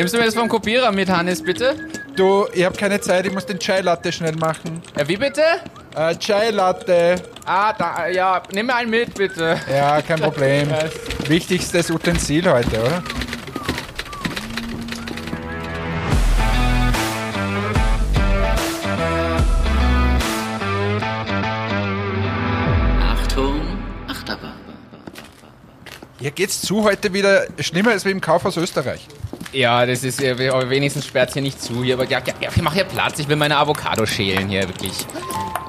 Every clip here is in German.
Nimmst du mir das vom Kopierer mit, Hannes, bitte? Du, ich habe keine Zeit, ich muss den Chai Latte schnell machen. Ja, wie bitte? Äh, Chai Latte. Ah, da, ja, nimm mir einen mit, bitte. Ja, kein Problem. Wichtigstes Utensil heute, oder? Hier geht's zu heute wieder schlimmer als wie im Kaufhaus Österreich. Ja, das ist, äh, wenigstens sperrt hier nicht zu. Hier, aber ja, ja, ja, mach hier Platz, ich will meine Avocado schälen hier, wirklich.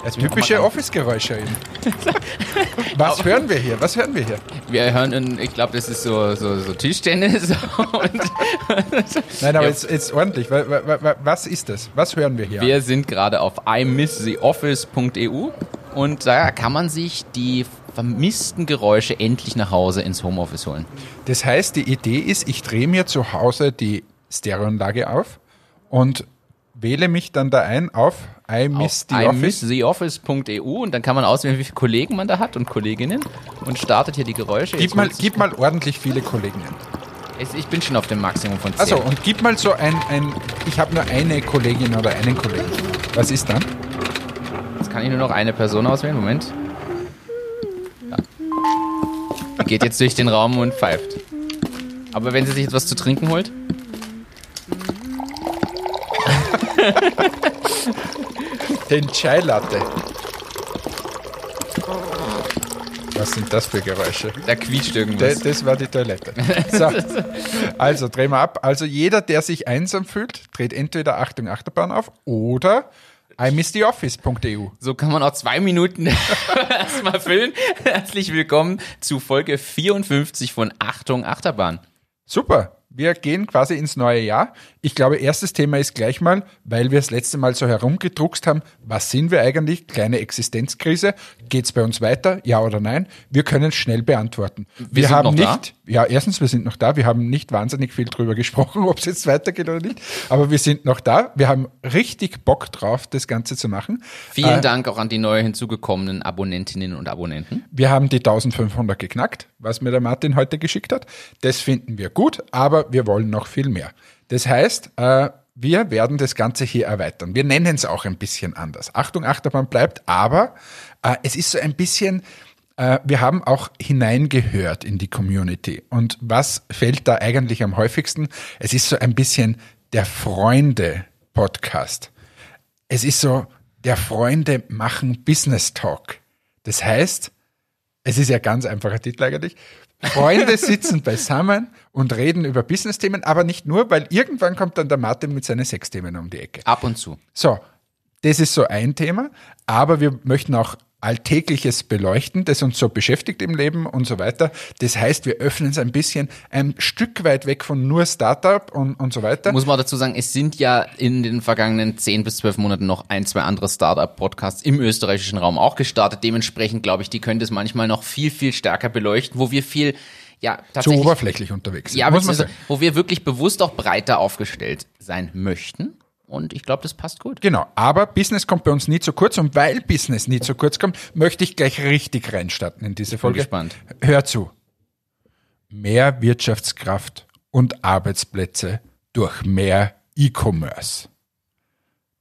Das typische Office-Geräusche eben. Was hören wir hier? Was hören wir hier? Wir hören, ich glaube, das ist so, so, so Tischtennis. Und Nein, aber jetzt, jetzt ordentlich. Wa- wa- wa- Was ist das? Was hören wir hier? Wir sind gerade auf imisstheoffice.eu und da kann man sich die vermissten Geräusche endlich nach Hause ins Homeoffice holen. Das heißt, die Idee ist, ich drehe mir zu Hause die Stereoanlage auf und wähle mich dann da ein auf I miss the Office. imisstheoffice.eu und dann kann man auswählen, wie viele Kollegen man da hat und Kolleginnen und startet hier die Geräusche. Gib Jetzt mal, gib mal ordentlich viele Kolleginnen. Ich bin schon auf dem Maximum von 10. Also und gib mal so ein, ein ich habe nur eine Kollegin oder einen Kollegen. Was ist dann? Kann ich nur noch eine Person auswählen. Moment. Ja. Geht jetzt durch den Raum und pfeift. Aber wenn sie sich etwas zu trinken holt? Den Chai Latte. Was sind das für Geräusche? Da quietscht irgendwas. das war die Toilette. So, also drehen wir ab. Also jeder, der sich einsam fühlt, dreht entweder Achtung Achterbahn auf oder imisstheoffice.eu. So kann man auch zwei Minuten erstmal füllen. Herzlich willkommen zu Folge 54 von Achtung Achterbahn. Super. Wir gehen quasi ins neue Jahr. Ich glaube, erstes Thema ist gleich mal, weil wir das letzte Mal so herumgedruckst haben, was sind wir eigentlich? Kleine Existenzkrise. Geht's bei uns weiter? Ja oder nein? Wir können es schnell beantworten. Wir, sind haben noch da? nicht, ja, erstens, wir sind noch da. Wir haben nicht wahnsinnig viel drüber gesprochen, ob es jetzt weitergeht oder nicht. Aber wir sind noch da. Wir haben richtig Bock drauf, das Ganze zu machen. Vielen Äh, Dank auch an die neu hinzugekommenen Abonnentinnen und Abonnenten. Wir haben die 1500 geknackt, was mir der Martin heute geschickt hat. Das finden wir gut, aber wir wollen noch viel mehr. Das heißt, äh, wir werden das Ganze hier erweitern. Wir nennen es auch ein bisschen anders. Achtung, Achterbahn bleibt, aber äh, es ist so ein bisschen, äh, wir haben auch hineingehört in die Community. Und was fällt da eigentlich am häufigsten? Es ist so ein bisschen der Freunde-Podcast. Es ist so, der Freunde machen Business Talk. Das heißt, es ist ja ganz einfacher Titel eigentlich. Freunde sitzen beisammen und reden über Business-Themen, aber nicht nur, weil irgendwann kommt dann der Martin mit seinen Sexthemen um die Ecke. Ab und zu. So, das ist so ein Thema, aber wir möchten auch Alltägliches beleuchten, das uns so beschäftigt im Leben und so weiter. Das heißt, wir öffnen es ein bisschen ein Stück weit weg von nur Startup und, und so weiter. Muss man dazu sagen, es sind ja in den vergangenen 10 bis 12 Monaten noch ein, zwei andere Startup-Podcasts im österreichischen Raum auch gestartet. Dementsprechend glaube ich, die können das manchmal noch viel, viel stärker beleuchten, wo wir viel, ja, zu tatsächlich, oberflächlich unterwegs sind, ja, muss man sagen. wo wir wirklich bewusst auch breiter aufgestellt sein möchten. Und ich glaube, das passt gut. Genau, aber Business kommt bei uns nie zu kurz und weil Business nie zu kurz kommt, möchte ich gleich richtig reinstarten in diese Folge. gespannt. Hör zu. Mehr Wirtschaftskraft und Arbeitsplätze durch mehr E-Commerce.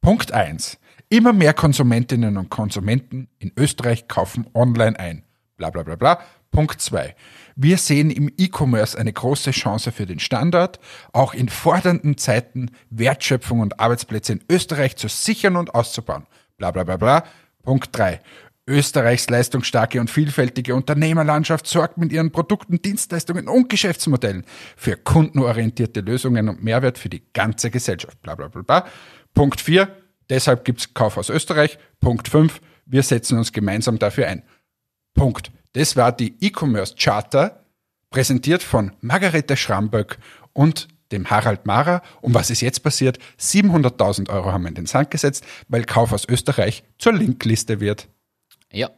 Punkt eins: Immer mehr Konsumentinnen und Konsumenten in Österreich kaufen online ein. Bla bla bla bla. Punkt zwei: Wir sehen im E-Commerce eine große Chance für den Standort, auch in fordernden Zeiten Wertschöpfung und Arbeitsplätze in Österreich zu sichern und auszubauen. Bla bla bla bla. Punkt drei: Österreichs leistungsstarke und vielfältige Unternehmerlandschaft sorgt mit ihren Produkten, Dienstleistungen und Geschäftsmodellen für kundenorientierte Lösungen und Mehrwert für die ganze Gesellschaft. Bla bla bla bla. Punkt 4. Deshalb gibt's Kaufhaus Österreich. Punkt 5. Wir setzen uns gemeinsam dafür ein. Punkt. Das war die E-Commerce Charter, präsentiert von Margarete Schramböck und dem Harald Mara. Und was ist jetzt passiert? 700.000 Euro haben wir in den Sand gesetzt, weil Kaufhaus Österreich zur Linkliste wird. Ja.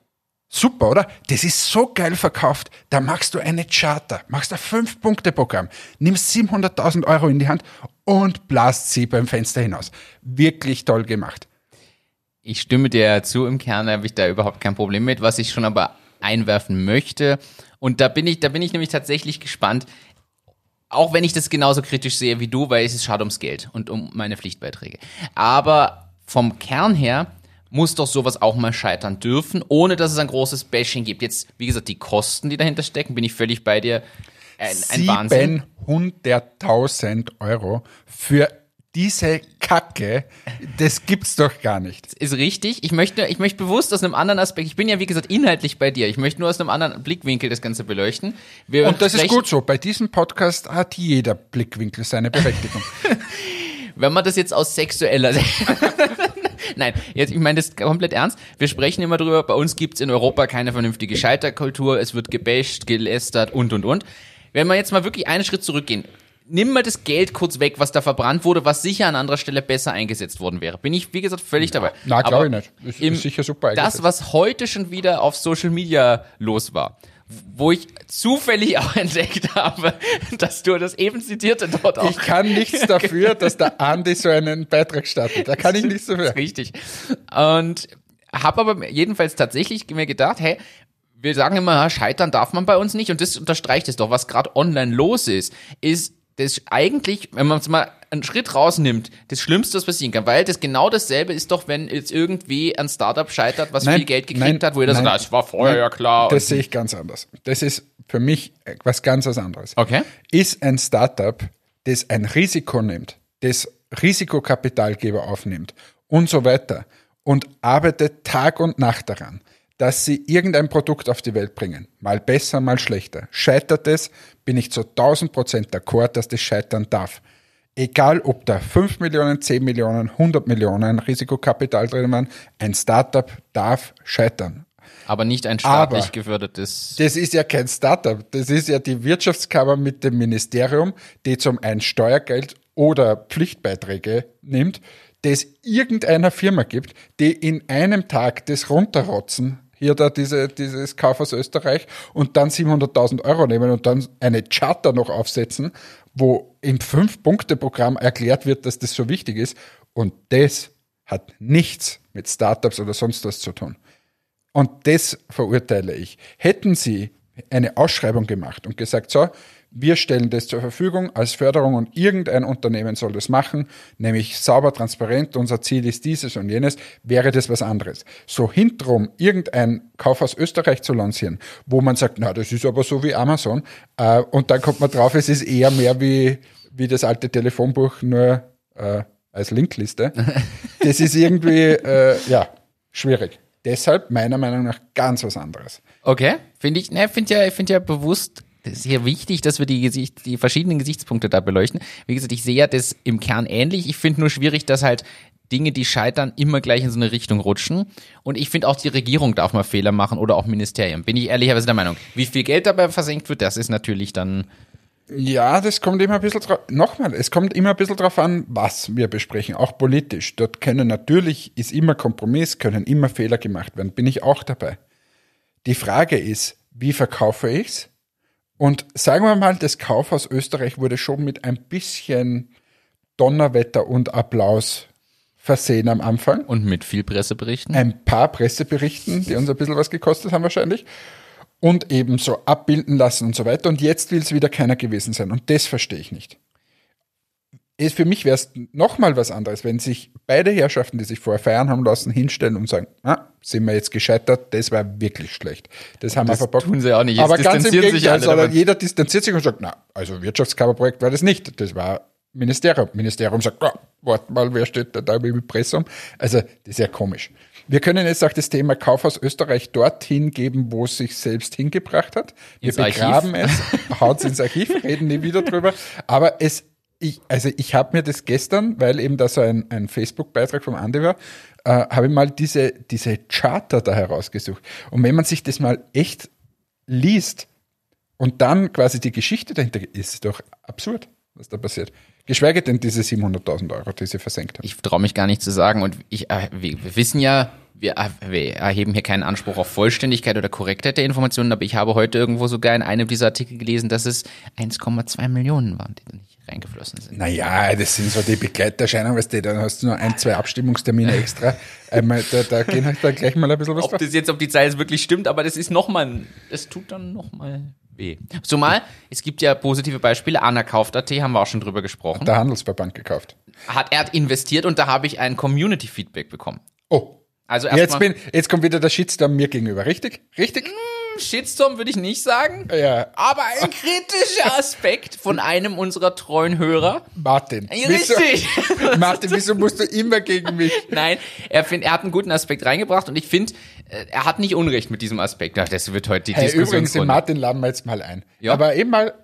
Super, oder? Das ist so geil verkauft. Da machst du eine Charter, machst ein Fünf-Punkte-Programm, nimmst 700.000 Euro in die Hand und blast sie beim Fenster hinaus. Wirklich toll gemacht. Ich stimme dir zu, im Kern habe ich da überhaupt kein Problem mit. Was ich schon aber einwerfen möchte, und da bin ich, da bin ich nämlich tatsächlich gespannt, Auch wenn ich das genauso kritisch sehe wie du, weil es ist schade ums Geld und um meine Pflichtbeiträge. Aber vom Kern her muss doch sowas auch mal scheitern dürfen, ohne dass es ein großes Bashing gibt. Jetzt, wie gesagt, die Kosten, die dahinter stecken, bin ich völlig bei dir. Ein, ein Wahnsinn. 700.000 Euro für diese Kacke, das gibt's doch gar nicht. Ist richtig. Ich möchte, ich möchte bewusst aus einem anderen Aspekt, ich bin ja wie gesagt inhaltlich bei dir, ich möchte nur aus einem anderen Blickwinkel das Ganze beleuchten. Wir Und das ist gut so. Bei diesem Podcast hat jeder Blickwinkel seine Berechtigung. Wenn man das jetzt aus sexueller Nein, jetzt, ich meine das komplett ernst. Wir sprechen immer drüber, bei uns gibt's in Europa keine vernünftige Scheiterkultur, es wird gebasht, gelästert und und und. Wenn wir jetzt mal wirklich einen Schritt zurückgehen, nimm mal das Geld kurz weg, was da verbrannt wurde, was sicher an anderer Stelle besser eingesetzt worden wäre. Bin ich, wie gesagt, völlig dabei. na, glaub Aber ich nicht. Ist- im- ist sicher super Das, eingesetzt. was heute schon wieder auf Social Media los war, wo ich zufällig auch entdeckt habe, dass du das eben zitierte dort auch Ich kann nichts dafür, dass der Andi so einen Beitrag startet. Da kann ich nichts dafür. Richtig. Und habe aber jedenfalls tatsächlich mir gedacht, hey, wir sagen immer, ja, scheitern darf man bei uns nicht. Und das unterstreicht es doch, was gerade online los ist, ist das eigentlich, wenn man es mal einen Schritt rausnimmt, das Schlimmste, was passieren kann. Weil das genau dasselbe ist doch, wenn jetzt irgendwie ein Startup scheitert, was Nein, viel Geld gekriegt nein, hat, wo jeder nein. sagt, das war vorher ja klar. Das sehe ich ganz anders. Das ist für mich was ganz was anderes. Okay. Ist ein Startup, das ein Risiko nimmt, das Risikokapitalgeber aufnimmt und so weiter und arbeitet Tag und Nacht daran, dass sie irgendein Produkt auf die Welt bringen. Mal besser, mal schlechter. Scheitert es, bin ich zu 1000 Prozent d'accord, dass das scheitern darf. Egal, ob da 5 Millionen, 10 Millionen, 100 Millionen Risikokapital drin waren, ein Startup darf scheitern. aber nicht ein staatlich Aber- gefördertes. Das ist ja kein Startup. Das ist ja die Wirtschaftskammer mit dem Ministerium, die zum einen Steuergeld oder Pflichtbeiträge nimmt, das irgendeiner Firma gibt, die in einem Tag das runterrotzen, hier da diese, dieses Kaufhaus Österreich und dann 700.000 Euro nehmen und dann eine Charter noch aufsetzen, wo im Fünf-Punkte-Programm erklärt wird, dass das so wichtig ist. Und das hat nichts mit Startups oder sonst was zu tun. Und das verurteile ich. Hätten Sie eine Ausschreibung gemacht und gesagt, so, wir stellen das zur Verfügung als Förderung und irgendein Unternehmen soll das machen, nämlich sauber, transparent, unser Ziel ist dieses und jenes, wäre das was anderes. So hintenrum irgendein Kaufhaus Österreich zu lancieren, wo man sagt, na, das ist aber so wie Amazon, äh, und dann kommt man drauf, es ist eher mehr wie, wie das alte Telefonbuch, nur äh, als Linkliste. Das ist irgendwie, äh, ja, schwierig. Deshalb meiner Meinung nach ganz was anderes. Okay, finde ich, ne, finde ja, ich finde ja bewusst, das ist ja wichtig, dass wir die Gesicht, die verschiedenen Gesichtspunkte da beleuchten. Wie gesagt, ich sehe ja das im Kern ähnlich. Ich finde nur schwierig, dass halt Dinge, die scheitern, immer gleich in so eine Richtung rutschen. Und ich finde auch die Regierung darf mal Fehler machen oder auch Ministerien. Bin ich ehrlicherweise der Meinung. Wie viel Geld dabei versenkt wird, das ist natürlich dann, Ja, das kommt immer ein bisschen drauf. Nochmal, es kommt immer ein bisschen drauf an, was wir besprechen, auch politisch. Dort können natürlich, ist immer Kompromiss, können immer Fehler gemacht werden, bin ich auch dabei. Die Frage ist, wie verkaufe ich's? Und sagen wir mal, das Kaufhaus Österreich wurde schon mit ein bisschen Donnerwetter und Applaus versehen am Anfang. und mit viel Presseberichten. ein paar Presseberichten, die uns ein bisschen was gekostet haben wahrscheinlich, und eben so abbilden lassen und so weiter. Und jetzt will es wieder keiner gewesen sein. Und das verstehe ich nicht. Es- Für mich wäre es nochmal was anderes, wenn sich beide Herrschaften, die sich vorher feiern haben lassen, hinstellen und sagen, ah, sind wir jetzt gescheitert, das war wirklich schlecht. Das haben Das wir verbockt. tun sie auch nicht. Jetzt Aber ganz im Gegenteil, sondern jeder distanziert sich und sagt, na, also Wirtschaftskammerprojekt war das nicht. Das war Ministerium. Ministerium sagt, ah, warte mal, wer steht da, da im Impressum? Also, das ist ja komisch. Wir können jetzt auch das Thema Kaufhaus Österreich dorthin geben, wo es sich selbst hingebracht hat. Wir Ins Archiv. begraben es, haut ins Archiv, reden nie wieder drüber. Aber es, ich, also ich habe mir das gestern, weil eben da so ein, ein Facebook-Beitrag vom Andi war, äh, habe ich mal diese, diese Charter da herausgesucht. Und wenn man sich das mal echt liest und dann quasi die Geschichte dahinter, ist es doch absurd, was da passiert. Geschweige denn diese 700.000 Euro, die sie versenkt haben. Ich traue mich gar nicht zu sagen. Und ich, äh, wir, wir wissen ja, äh, wir erheben hier keinen Anspruch auf Vollständigkeit oder Korrektheit der Informationen, aber ich habe heute irgendwo sogar in einem dieser Artikel gelesen, dass es 1,2 Millionen waren, die da nicht reingeflossen sind. Naja, das sind so die Begleiterscheinungen, weißt du, dann hast du nur ein, zwei Abstimmungstermine extra. Einmal, da, da gehen halt dann gleich mal ein bisschen was Ob das jetzt, ob die Zahl jetzt wirklich stimmt, aber das ist nochmal, das tut dann nochmal weh. Zumal, es gibt ja positive Beispiele. Anna kauft.at, haben wir auch schon drüber gesprochen. Der Handelsverband gekauft. Hat, er hat investiert und da habe ich ein Community-Feedback bekommen. Oh. Also Jetzt, erstmal, bin, jetzt kommt wieder der Shitstorm mir gegenüber, richtig? Richtig? Shitstorm würde ich nicht sagen. Ja. Aber ein kritischer Aspekt von einem unserer treuen Hörer. Martin. Ja, wieso- richtig. Martin, wieso musst du immer gegen mich? Nein, er, find, er hat einen guten Aspekt reingebracht und ich finde, äh, er hat nicht Unrecht mit diesem Aspekt. Ach, das wird heute die Hey, übrigens, den. Martin laden wir jetzt mal ein. Ja. Aber eben mal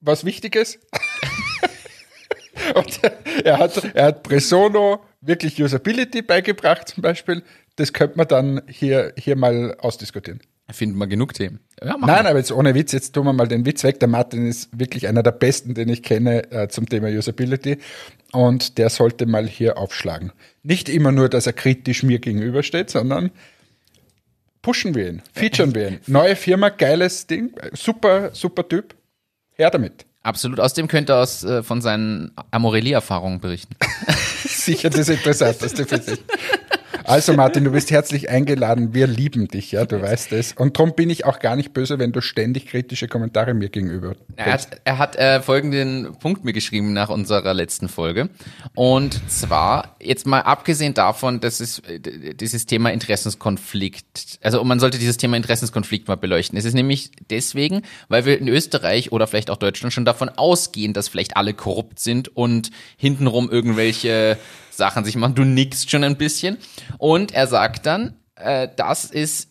was Wichtiges. Und er hat, er hat Presono wirklich Usability beigebracht zum Beispiel. Das könnte man dann hier, hier mal ausdiskutieren. Finden wir genug Themen. Ja, Nein, aber jetzt ohne Witz, jetzt tun wir mal den Witz weg. Der Martin ist wirklich einer der besten, den ich kenne äh, zum Thema Usability. Und der sollte mal hier aufschlagen. Nicht immer nur, dass er kritisch mir gegenübersteht, sondern pushen wir ihn, featuren wir ihn. Neue Firma, geiles Ding, super, super Typ. Her damit. Absolut. Außerdem könnte er aus, äh, von seinen Amorelli-Erfahrungen berichten. Sicher das Interessanteste für dich. Also Martin, du bist herzlich eingeladen. Wir lieben dich, ja, du weißt es. Und darum bin ich auch gar nicht böse, wenn du ständig kritische Kommentare mir gegenüber. Er hat, er hat äh, folgenden Punkt mir geschrieben nach unserer letzten Folge. Und zwar, jetzt mal abgesehen davon, dass es äh, dieses Thema Interessenskonflikt, also man sollte dieses Thema Interessenskonflikt mal beleuchten. Es ist nämlich deswegen, weil wir in Österreich oder vielleicht auch Deutschland schon davon ausgehen, dass vielleicht alle korrupt sind und hintenrum irgendwelche Sachen sich machen. Du nickst schon ein bisschen. Und er sagt dann, äh, das ist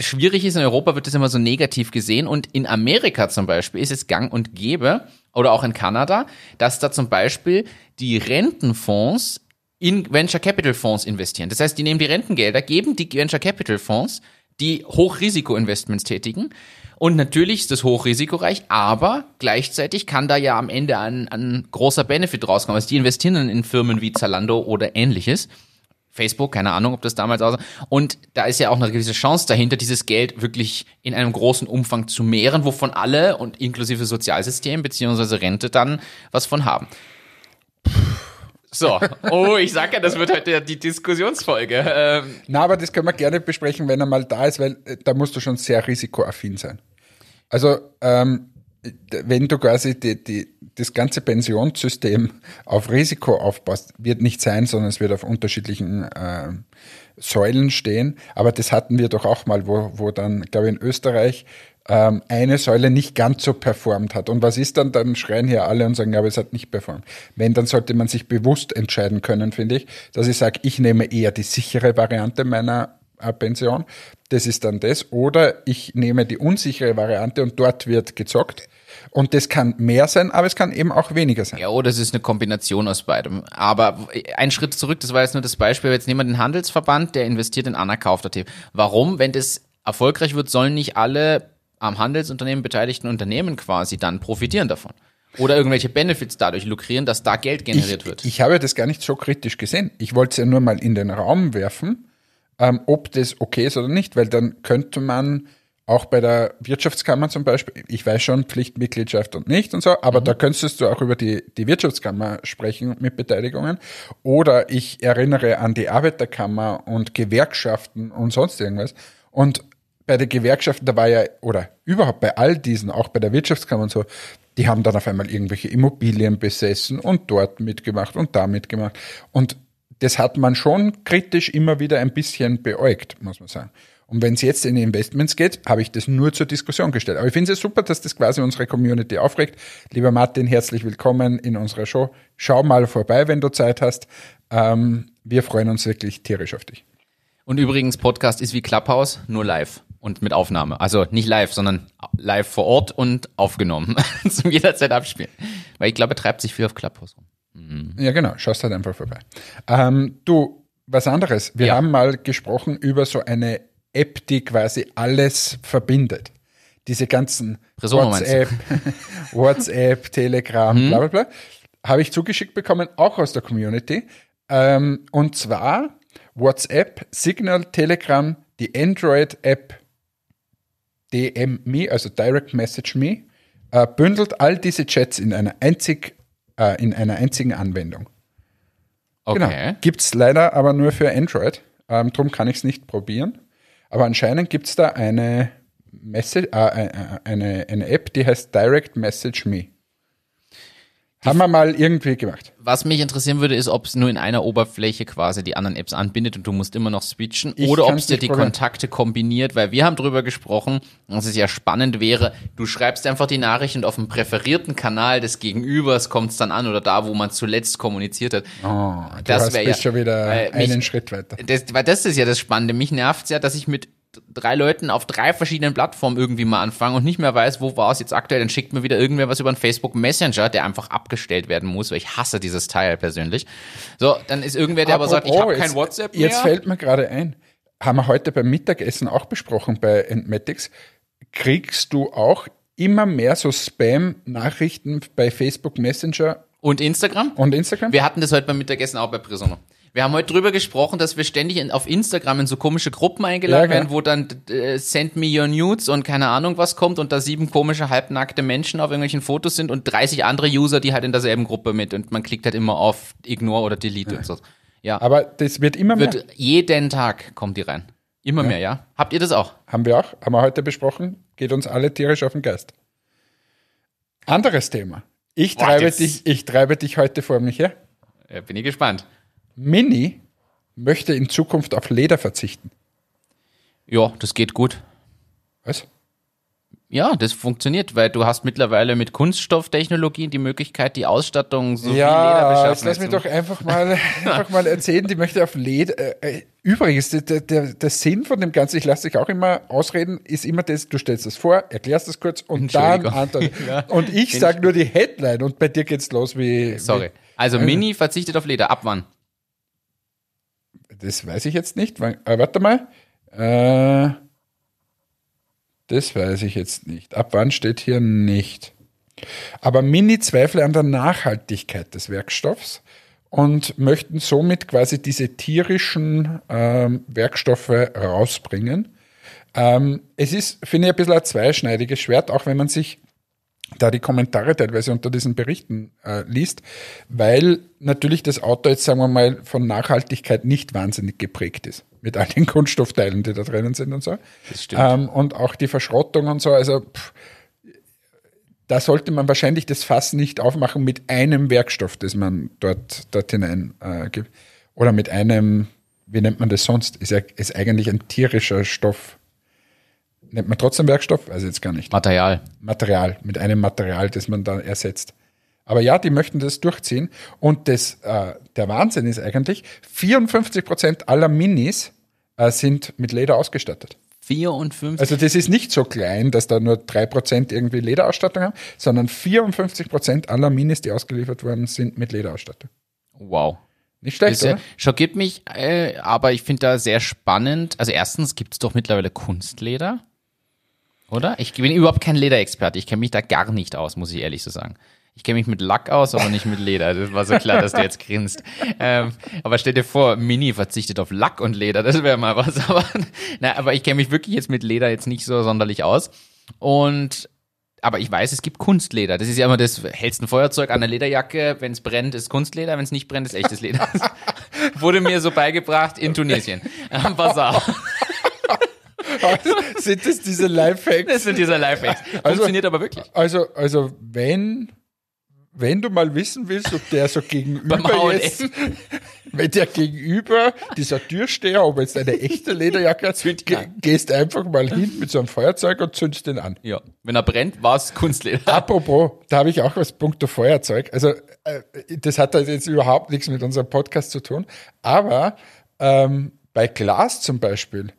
schwierig ist, in Europa wird das immer so negativ gesehen und in Amerika zum Beispiel ist es gang und gäbe oder auch in Kanada, dass da zum Beispiel die Rentenfonds in Venture Capital Fonds investieren. Das heißt, die nehmen die Rentengelder, geben die Venture Capital Fonds, die Hochrisiko-Investments tätigen. Und natürlich ist das hochrisikoreich, aber gleichzeitig kann da ja am Ende ein, ein großer Benefit rauskommen. Also die investieren dann in Firmen wie Zalando oder ähnliches. Facebook, keine Ahnung, ob das damals aussah. Und da ist ja auch eine gewisse Chance dahinter, dieses Geld wirklich in einem großen Umfang zu mehren, wovon alle und inklusive Sozialsystem beziehungsweise Rente dann was von haben. So, oh, ich sag ja, das wird heute die Diskussionsfolge. Ähm, Na, aber das können wir gerne besprechen, wenn er mal da ist, weil äh, da musst du schon sehr risikoaffin sein. Also, ähm, wenn du quasi die, die, das ganze Pensionssystem auf Risiko aufbaust, wird nicht sein, sondern es wird auf unterschiedlichen ähm, Säulen stehen. Aber das hatten wir doch auch mal, wo, wo dann, glaube ich, in Österreich ähm, eine Säule nicht ganz so performt hat. Und was ist dann? Dann schreien hier alle und sagen, ja, aber es hat nicht performt. Wenn, dann sollte man sich bewusst entscheiden können, finde ich, dass ich sage, ich nehme eher die sichere Variante meiner äh, Pension. Das ist dann das. Oder ich nehme die unsichere Variante und dort wird gezockt. Und das kann mehr sein, aber es kann eben auch weniger sein. Ja, oder es ist eine Kombination aus beidem. Aber ein Schritt zurück, das war jetzt nur das Beispiel. Jetzt nehmen wir den Handelsverband, der investiert in Anna Kauf.at. Warum, wenn das erfolgreich wird, sollen nicht alle am Handelsunternehmen beteiligten Unternehmen quasi dann profitieren davon? Oder irgendwelche Benefits dadurch lukrieren, dass da Geld generiert ich, wird? Ich habe das gar nicht so kritisch gesehen. Ich wollte es ja nur mal in den Raum werfen, ähm, ob das okay ist oder nicht, weil dann könnte man auch bei der Wirtschaftskammer zum Beispiel, ich weiß schon, Pflichtmitgliedschaft und nicht und so, aber da könntest du auch über die, die Wirtschaftskammer sprechen mit Beteiligungen. Oder ich erinnere an die Arbeiterkammer und Gewerkschaften und sonst irgendwas. Und bei den Gewerkschaften, da war ja, oder überhaupt bei all diesen, auch bei der Wirtschaftskammer und so, die haben dann auf einmal irgendwelche Immobilien besessen und dort mitgemacht und da mitgemacht. Und das hat man schon kritisch immer wieder ein bisschen beäugt, muss man sagen. Und wenn es jetzt in Investments geht, habe ich das nur zur Diskussion gestellt. Aber ich finde es super, dass das quasi unsere Community aufregt. Lieber Martin, herzlich willkommen in unserer Show. Schau mal vorbei, wenn du Zeit hast. Ähm, wir freuen uns wirklich tierisch auf dich. Und übrigens, Podcast ist wie Clubhouse, nur live und mit Aufnahme. Also nicht live, sondern live vor Ort und aufgenommen. Zum jederzeit abspielen. Weil ich glaube, treibt sich viel auf Clubhouse rum. Ja, genau. Schaust halt einfach vorbei. Ähm, du, was anderes. Wir Ja. haben mal gesprochen über so eine App, die quasi alles verbindet. Diese ganzen du? WhatsApp, WhatsApp, Telegram, Mhm. bla bla bla, habe ich zugeschickt bekommen, auch aus der Community. Ähm, und zwar WhatsApp, Signal, Telegram, die Android-App DM.me, also Direct Message Me, äh, bündelt all diese Chats in einer, einzig, äh, in einer einzigen Anwendung. Okay. Genau. Gibt es leider aber nur für Android. Ähm, drum kann ich es nicht probieren. Aber anscheinend gibt es da eine Message, äh, äh, eine, eine App, die heißt Direct Message Me. Haben wir mal irgendwie gemacht. Was mich interessieren würde, ist, ob es nur in einer Oberfläche quasi die anderen Apps anbindet und du musst immer noch switchen Ich oder ob es dir die probieren. Kontakte kombiniert, weil wir haben drüber gesprochen, dass es ja spannend wäre, du schreibst einfach die Nachricht und auf dem präferierten Kanal des Gegenübers kommt es dann an oder da, wo man zuletzt kommuniziert hat. Oh, Das hast, wär bist ja- schon wieder weil mich- einen Schritt weiter. Das, weil das ist ja das Spannende. Mich nervt's ja, dass ich mit drei Leuten auf drei verschiedenen Plattformen irgendwie mal anfange und nicht mehr weiß, wo war es jetzt aktuell. Dann schickt mir wieder irgendwer was über einen Facebook Messenger, der einfach abgestellt werden muss, weil ich hasse dieses Teil persönlich. So, dann ist irgendwer, der aber sagt, ich Apropos, habe kein WhatsApp mehr. Jetzt fällt mir gerade ein, haben wir heute beim Mittagessen auch besprochen bei Entmatics, kriegst du auch immer mehr so Spam-Nachrichten bei Facebook Messenger und Instagram? und Instagram? Wir hatten das heute beim Mittagessen auch bei Prisoner. Wir haben heute drüber gesprochen, dass wir ständig in, auf Instagram in so komische Gruppen eingeladen Ja, werden, wo dann äh, Send me your nudes und keine Ahnung was kommt und da sieben komische halbnackte Menschen auf irgendwelchen Fotos sind und 30 andere User, die halt in derselben Gruppe mit und man klickt halt immer auf Ignore oder Delete und so. Ja, Aber das wird immer mehr. wird jeden Tag kommt die rein. Immer mehr, ja. Habt ihr das auch? Haben wir auch, haben wir heute besprochen, geht uns alle tierisch auf den Geist. Anderes Thema. Ich Boah, treibe dich, ich treibe dich heute vor mich her. Ja, bin ich gespannt. Mini möchte in Zukunft auf Leder verzichten. Ja, das geht gut. Was? Ja, das funktioniert, weil du hast mittlerweile mit Kunststofftechnologien die Möglichkeit, die Ausstattung so wie Leder ja, beschaffen jetzt lass mich doch einfach mal, einfach mal erzählen, die möchte auf Leder. Äh, äh, übrigens, der, der, der Sinn von dem Ganzen, ich lasse dich auch immer ausreden, ist immer das, du stellst das vor, erklärst das kurz und dann antwortest. Ja. Und ich sage nur die Headline und bei dir geht's los wie. Sorry. Also Mini verzichtet auf Leder. Ab wann? Das weiß ich jetzt nicht. Wann- Äh, warte mal. Äh, das weiß ich jetzt nicht. Ab wann steht hier nicht. Aber Mini zweifle an der Nachhaltigkeit des Werkstoffs und möchten somit quasi diese tierischen ähm, Werkstoffe rausbringen. Ähm, es ist, finde ich, ein bisschen ein zweischneidiges Schwert, auch wenn man sich da die Kommentare teilweise unter diesen Berichten äh, liest, weil natürlich das Auto jetzt, sagen wir mal, von Nachhaltigkeit nicht wahnsinnig geprägt ist. Mit all den Kunststoffteilen, die da drinnen sind und so. Das stimmt. Ähm, und auch die Verschrottung und so. Also pff, da sollte man wahrscheinlich das Fass nicht aufmachen mit einem Werkstoff, das man dort, dort hinein äh, gibt. Oder mit einem, wie nennt man das sonst? Ist ja ist eigentlich ein tierischer Stoff. Nennt man trotzdem Werkstoff? Also jetzt gar nicht. Material. Material, mit einem Material, das man dann ersetzt. Aber ja, die möchten das durchziehen. Und das, äh, der Wahnsinn ist eigentlich, 54 Prozent aller Minis äh, sind mit Leder ausgestattet. 54. Also das ist nicht so klein, dass da nur drei Prozent irgendwie Lederausstattung haben, sondern 54 Prozent aller Minis, die ausgeliefert worden sind, mit Lederausstattung. wow. Nicht schlecht, äh, oder? schockiert mich, äh, aber ich finde da sehr spannend. Also erstens gibt es doch mittlerweile Kunstleder. Oder? Ich bin überhaupt kein Lederexperte. Ich kenne mich da gar nicht aus, muss ich ehrlich so sagen. Ich kenne mich mit Lack aus, aber nicht mit Leder. Das war so klar, dass du jetzt grinst. Ähm, aber stell dir vor, Mini verzichtet auf Lack und Leder. Das wäre mal was. Aber, na, aber ich kenne mich wirklich jetzt mit Leder jetzt nicht so sonderlich aus. Und aber ich weiß, es gibt Kunstleder. Das ist ja immer das hellste ein Feuerzeug an der Lederjacke. Wenn es brennt, ist Kunstleder. Wenn es nicht brennt, ist echtes Leder. Wurde mir so beigebracht in Tunesien. Am Bazar. sind das diese Lifehacks? Das sind diese Lifehacks. Funktioniert aber wirklich. Also, also wenn, wenn du mal wissen willst, ob der so gegenüber jetzt, wenn der gegenüber dieser Türsteher, ob jetzt eine echte Lederjacke hat, ge gehst einfach mal hin mit so einem Feuerzeug und zündest den an. Ja. Wenn er brennt, war es Kunstleder. Apropos, da habe ich auch was punkto Feuerzeug. Also äh, das hat halt jetzt überhaupt nichts mit unserem Podcast zu tun. Aber ähm, bei Glas zum Beispiel,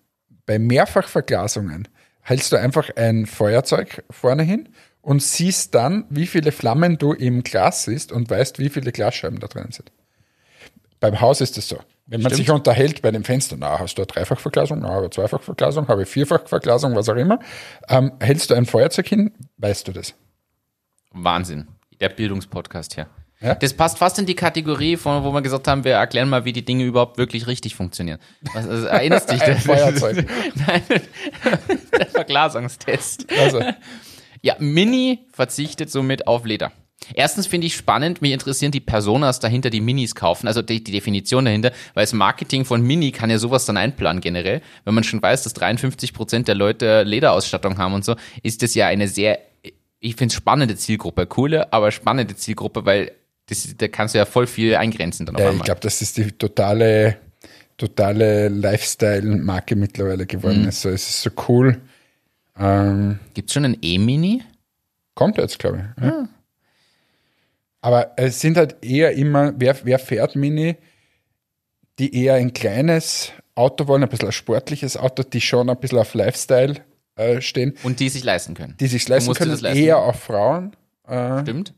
bei Mehrfachverglasungen, hältst du einfach ein Feuerzeug vorne hin und siehst dann, wie viele Flammen du im Glas siehst und weißt, wie viele Glasscheiben da drin sind. Beim Haus ist es so. Wenn man sich unterhält bei dem Fenster, na, hast du eine Dreifachverglasung, na, habe Zweifachverglasung, habe ich Vierfachverglasung, was auch immer, ähm, hältst du ein Feuerzeug hin, weißt du das. Wahnsinn. Der Bildungspodcast hier. Ja? Das passt fast in die Kategorie, von, wo wir gesagt haben, wir erklären mal, wie die Dinge überhaupt wirklich richtig funktionieren. Was, also, erinnerst dich? Ein Feuerzeug. Nein, der Verglasungstest. Also, Ja, Mini verzichtet somit auf Leder. Erstens finde ich spannend, mich interessieren die Personas dahinter, die Minis kaufen, also die, die Definition dahinter, weil das Marketing von Mini kann ja sowas dann einplanen generell. Wenn man schon weiß, dass 53 Prozent der Leute Lederausstattung haben und so, ist das ja eine sehr, ich finde spannende Zielgruppe, coole, aber spannende Zielgruppe, weil das, da kannst du ja voll viel eingrenzen dann auf Ja, einmal. ich glaube, das ist die totale, totale Lifestyle-Marke mittlerweile geworden. Mhm. Also es ist so cool. Ähm, Gibt's schon ein E-Mini? kommt jetzt, glaube ich. Ja. Aber es sind halt eher immer, wer, wer fährt Mini, die eher ein kleines Auto wollen, ein bisschen ein sportliches Auto, die schon ein bisschen auf Lifestyle äh, stehen, Und die sich leisten können. die sich leisten können, leisten. eher auf Frauen. Äh, Stimmt.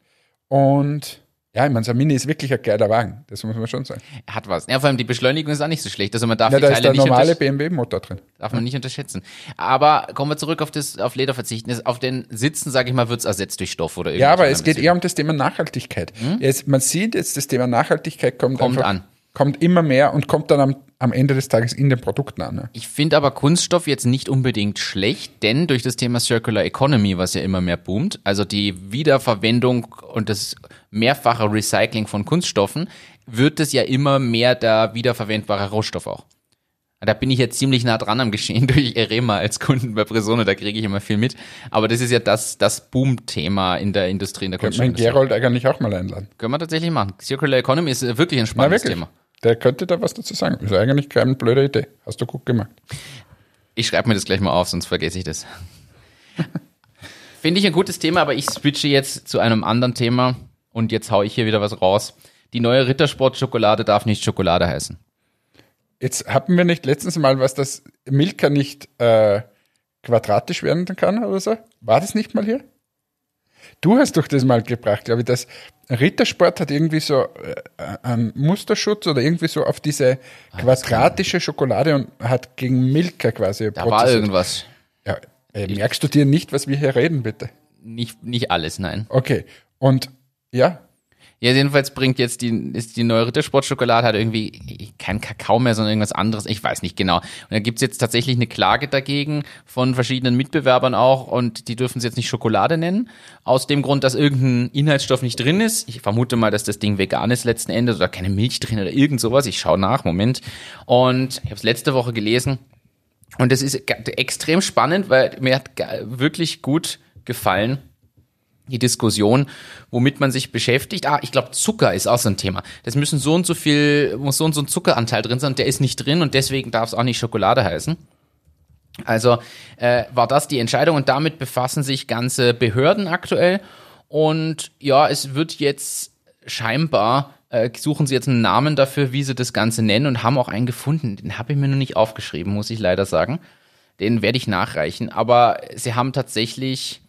und ja, ich meine, so ein Mini ist wirklich ein geiler Wagen, das muss man schon sagen. Hat was. Ja, vor allem die Beschleunigung ist auch nicht so schlecht. Also man darf Ja, die da ist Teile der nicht normale BMW-Motor drin. Darf man nicht unterschätzen. Aber kommen wir zurück auf das, auf Leder verzichten. Auf den Sitzen, sage ich mal, wird's ersetzt durch Stoff oder Ja, irgendwas aber es geht eher um das Thema Nachhaltigkeit. Jetzt, man sieht jetzt, das Thema Nachhaltigkeit kommt, Kommt einfach, an. kommt immer mehr und kommt dann am, am Ende des Tages in den Produkten an. Ne? Ich finde aber Kunststoff jetzt nicht unbedingt schlecht, denn durch das Thema Circular Economy, was ja immer mehr boomt, also die Wiederverwendung und das mehrfache Recycling von Kunststoffen, wird es ja immer mehr der wiederverwendbare Rohstoff auch. Da bin ich jetzt ziemlich nah dran am Geschehen durch Erema als Kunden bei Presone, da kriege ich immer viel mit. Aber das ist ja das, das Boom-Thema in der Industrie, in der Könnte man Kunststoffindustrie. Gerold eigentlich auch mal einladen. Können wir tatsächlich machen. Circular Economy ist wirklich ein Na, spannendes wirklich. Thema. Der könnte da was dazu sagen. Ist eigentlich keine blöde Idee. Hast du gut gemacht. Ich schreibe mir das gleich mal auf, sonst vergesse ich das. Finde ich ein gutes Thema, aber ich switche jetzt zu einem anderen Thema und jetzt hau ich hier wieder was raus. Die neue Rittersport-Schokolade darf nicht Schokolade heißen. Jetzt hatten wir nicht letztens mal was, dass Milka nicht äh, quadratisch werden kann oder so? War das nicht mal hier? Du hast doch das mal gebracht, glaube ich, dass Rittersport hat irgendwie so äh, einen Musterschutz oder irgendwie so auf diese quadratische Schokolade und hat gegen Milka quasi Da war irgendwas. Ja, äh, merkst du dir nicht, was wir hier reden, bitte? Nicht, nicht alles, nein. Okay. Und ja, Ja, jedenfalls bringt jetzt die, ist die neue Rittersport-Schokolade hat irgendwie kein Kakao mehr, sondern irgendwas anderes. Ich weiß nicht genau. Und da gibt's jetzt tatsächlich eine Klage dagegen von verschiedenen Mitbewerbern auch und die dürfen es jetzt nicht Schokolade nennen. Aus dem Grund, dass irgendein Inhaltsstoff nicht drin ist. Ich vermute mal, dass das Ding vegan ist letzten Endes oder keine Milch drin oder irgend sowas. Ich schaue nach, Moment. Und ich habe es letzte Woche gelesen. Und das ist extrem spannend, weil mir hat wirklich gut gefallen, die Diskussion, womit man sich beschäftigt. Ah, ich glaube, Zucker ist auch so ein Thema. Das müssen so und so viel, muss so und so ein Zuckeranteil drin sein und der ist nicht drin und deswegen darf es auch nicht Schokolade heißen. Also äh, war das die Entscheidung und damit befassen sich ganze Behörden aktuell. Und ja, es wird jetzt scheinbar, äh, suchen sie jetzt einen Namen dafür, wie sie das Ganze nennen und haben auch einen gefunden. Den habe ich mir noch nicht aufgeschrieben, muss ich leider sagen. Den werde ich nachreichen. Aber sie haben tatsächlich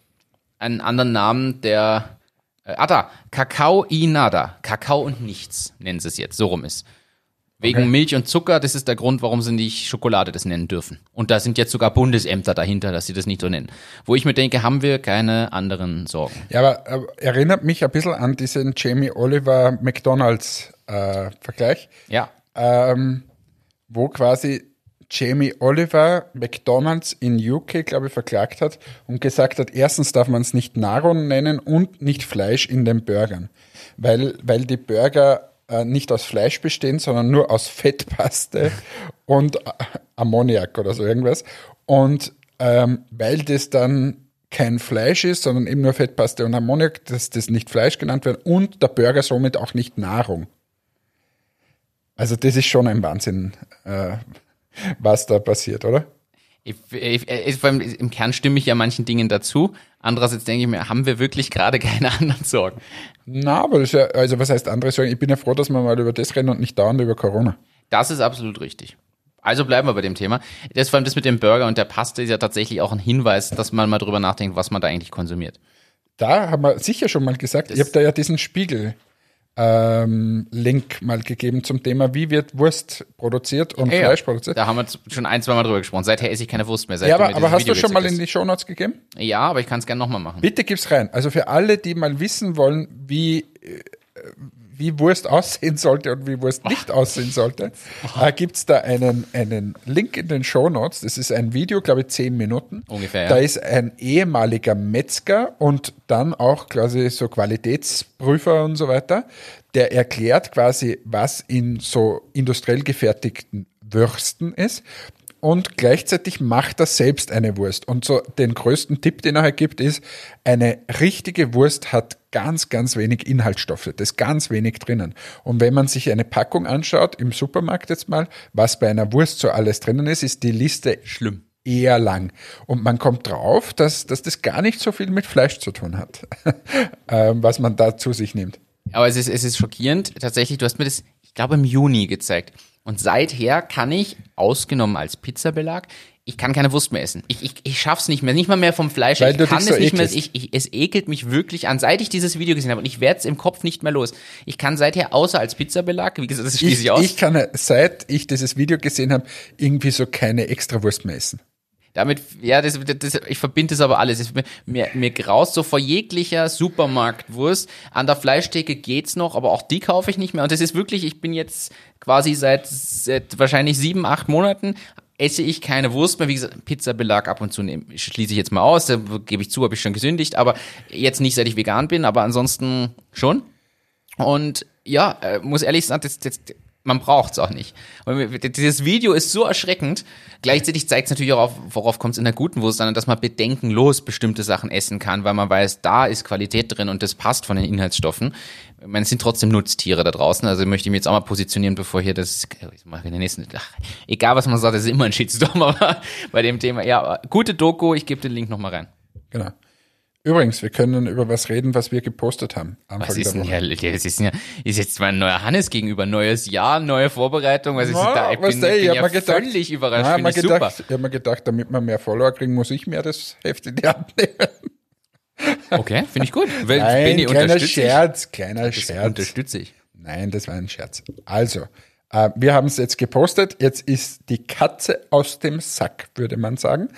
einen anderen Namen, der. Äh, ah, da. Kakao y nada. Kakao und nichts nennen sie es jetzt. So rum ist. Wegen Okay. Milch und Zucker, das ist der Grund, warum sie nicht Schokolade das nennen dürfen. Und da sind jetzt sogar Bundesämter dahinter, dass sie das nicht so nennen. Wo ich mir denke, haben wir keine anderen Sorgen. Ja, aber, aber erinnert mich ein bisschen an diesen Jamie Oliver McDonalds äh, Vergleich, Ja. ähm, wo quasi Jamie Oliver McDonalds in UK, glaube ich, verklagt hat und gesagt hat, erstens darf man es nicht Nahrung nennen und nicht Fleisch in den Burgern, weil, weil die Burger äh, nicht aus Fleisch bestehen, sondern nur aus Fettpaste und äh, Ammoniak oder so irgendwas. Und ähm, weil das dann kein Fleisch ist, sondern eben nur Fettpaste und Ammoniak, dass das nicht Fleisch genannt wird und der Burger somit auch nicht Nahrung. Also das ist schon ein Wahnsinn, äh, was da passiert, oder? Ich, ich, ich, allem Im Kern stimme ich ja manchen Dingen dazu. Andererseits denke ich mir, haben wir wirklich gerade keine anderen Sorgen? Na, aber das ist ja, also was heißt andere sagen, ich bin ja froh, dass wir mal über das reden und nicht dauernd über Corona. Das ist absolut richtig. Also bleiben wir bei dem Thema. Das vor allem das mit dem Burger und der Paste ist ja tatsächlich auch ein Hinweis, dass man mal drüber nachdenkt, was man da eigentlich konsumiert. Da haben wir sicher schon mal gesagt, ich habe da ja diesen Spiegel ähm, Link mal gegeben zum Thema, wie wird Wurst produziert und Ja, Fleisch produziert. Da haben wir schon ein, zwei Mal drüber gesprochen. Seither esse ich keine Wurst mehr. Seit Ja, du aber, aber hast du Video schon mal in die Shownotes gegeben? Ja, aber ich kann es gerne nochmal machen. Bitte gib's rein. Also für alle, die mal wissen wollen, wie, äh, wie Wurst aussehen sollte und wie Wurst nicht aussehen sollte, äh, gibt es da einen, einen Link in den Show Notes. Das ist ein Video, glaube ich, zehn Minuten. Ungefähr, ja. Da ist ein ehemaliger Metzger und dann auch quasi so Qualitätsprüfer und so weiter, der erklärt quasi, was in so industriell gefertigten Würsten ist und gleichzeitig macht er selbst eine Wurst. Und so den größten Tipp, den er halt gibt, ist, eine richtige Wurst hat ganz, ganz wenig Inhaltsstoffe. Da ist ganz wenig drinnen. Und wenn man sich eine Packung anschaut, im Supermarkt jetzt mal, was bei einer Wurst so alles drinnen ist, ist die Liste Schlimm. eher lang. Und man kommt drauf, dass, dass das gar nicht so viel mit Fleisch zu tun hat, ähm, was man da zu sich nimmt. Aber es ist, es ist schockierend. Tatsächlich, du hast mir das, ich glaube, im Juni gezeigt. Und seither kann ich, ausgenommen als Pizzabelag, ich kann keine Wurst mehr essen. Ich, ich, ich schaff's nicht mehr, nicht mal mehr vom Fleisch. Weil ich du kann es so nicht mehr. ekelst. Ich, ich, es ekelt mich wirklich an, seit ich dieses Video gesehen habe. Und ich werde es im Kopf nicht mehr los. Ich kann seither außer als Pizzabelag, wie gesagt, das schließe Ich, ich aus. ich kann, seit ich dieses Video gesehen habe, irgendwie so keine Extrawurst mehr essen. Damit, ja, das, das, ich verbinde das aber alles. Es- Mir, mir graust so vor jeglicher Supermarktwurst. An der Fleischtheke geht's noch, aber auch die kaufe ich nicht mehr. Und das ist wirklich, ich bin jetzt quasi seit, seit wahrscheinlich sieben, acht Monaten esse ich keine Wurst mehr. Wie gesagt, Pizzabelag ab und zu nehm, schließe ich jetzt mal aus. Da gebe ich zu, habe ich schon gesündigt. Aber jetzt nicht, seit ich vegan bin, aber ansonsten schon. Und ja, äh, muss ehrlich sagen, das, das, man braucht's auch nicht. Und dieses Video ist so erschreckend. Gleichzeitig zeigt es natürlich auch, auf, worauf kommt es in der guten Wurst an, dass man bedenkenlos bestimmte Sachen essen kann, weil man weiß, da ist Qualität drin und das passt von den Inhaltsstoffen. Ich meine, es sind trotzdem Nutztiere da draußen, also möchte ich mich jetzt auch mal positionieren, bevor hier das, ich mache in der nächsten, ach, egal was man sagt, das ist immer ein Shitstorm, aber bei dem Thema, ja, gute Doku, ich gebe den Link nochmal rein. Genau. Übrigens, wir können über was reden, was wir gepostet haben. Anfang Was ist denn ja, das ist, ja, ist jetzt mal ein neuer Hannes gegenüber, neues Jahr, neue Vorbereitung, was ist Na, da? Ich weißt bin, du, ich bin ja mir gedacht- völlig überrascht, Na, ich mir super. gedacht, ich habe mir gedacht, damit wir mehr Follower kriegen, muss ich mehr das Heft in die Hand nehmen. Okay, finde ich gut. Weil Nein, Benny kleiner. Scherz, kleiner Das Scherz. unterstütze ich. Nein, das war ein Scherz. Also, wir haben es jetzt gepostet. Jetzt ist die Katze aus dem Sack, würde man sagen.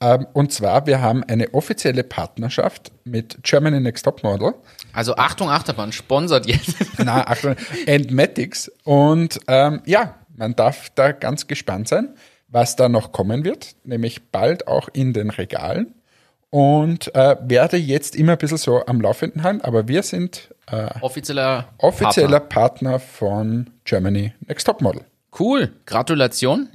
Ähm, und zwar, wir haben eine offizielle Partnerschaft mit Germany Next Top Model. Also Achtung, Achterbahn, sponsert jetzt. Na, Achtung, Endmatics. Und ähm, ja, man darf da ganz gespannt sein, was da noch kommen wird, nämlich bald auch in den Regalen. Und äh, werde jetzt immer ein bisschen so am Laufenden halten, aber wir sind äh, Offizieller offizieller Partner. Partner von Germany Next Top Model. Cool, Gratulation.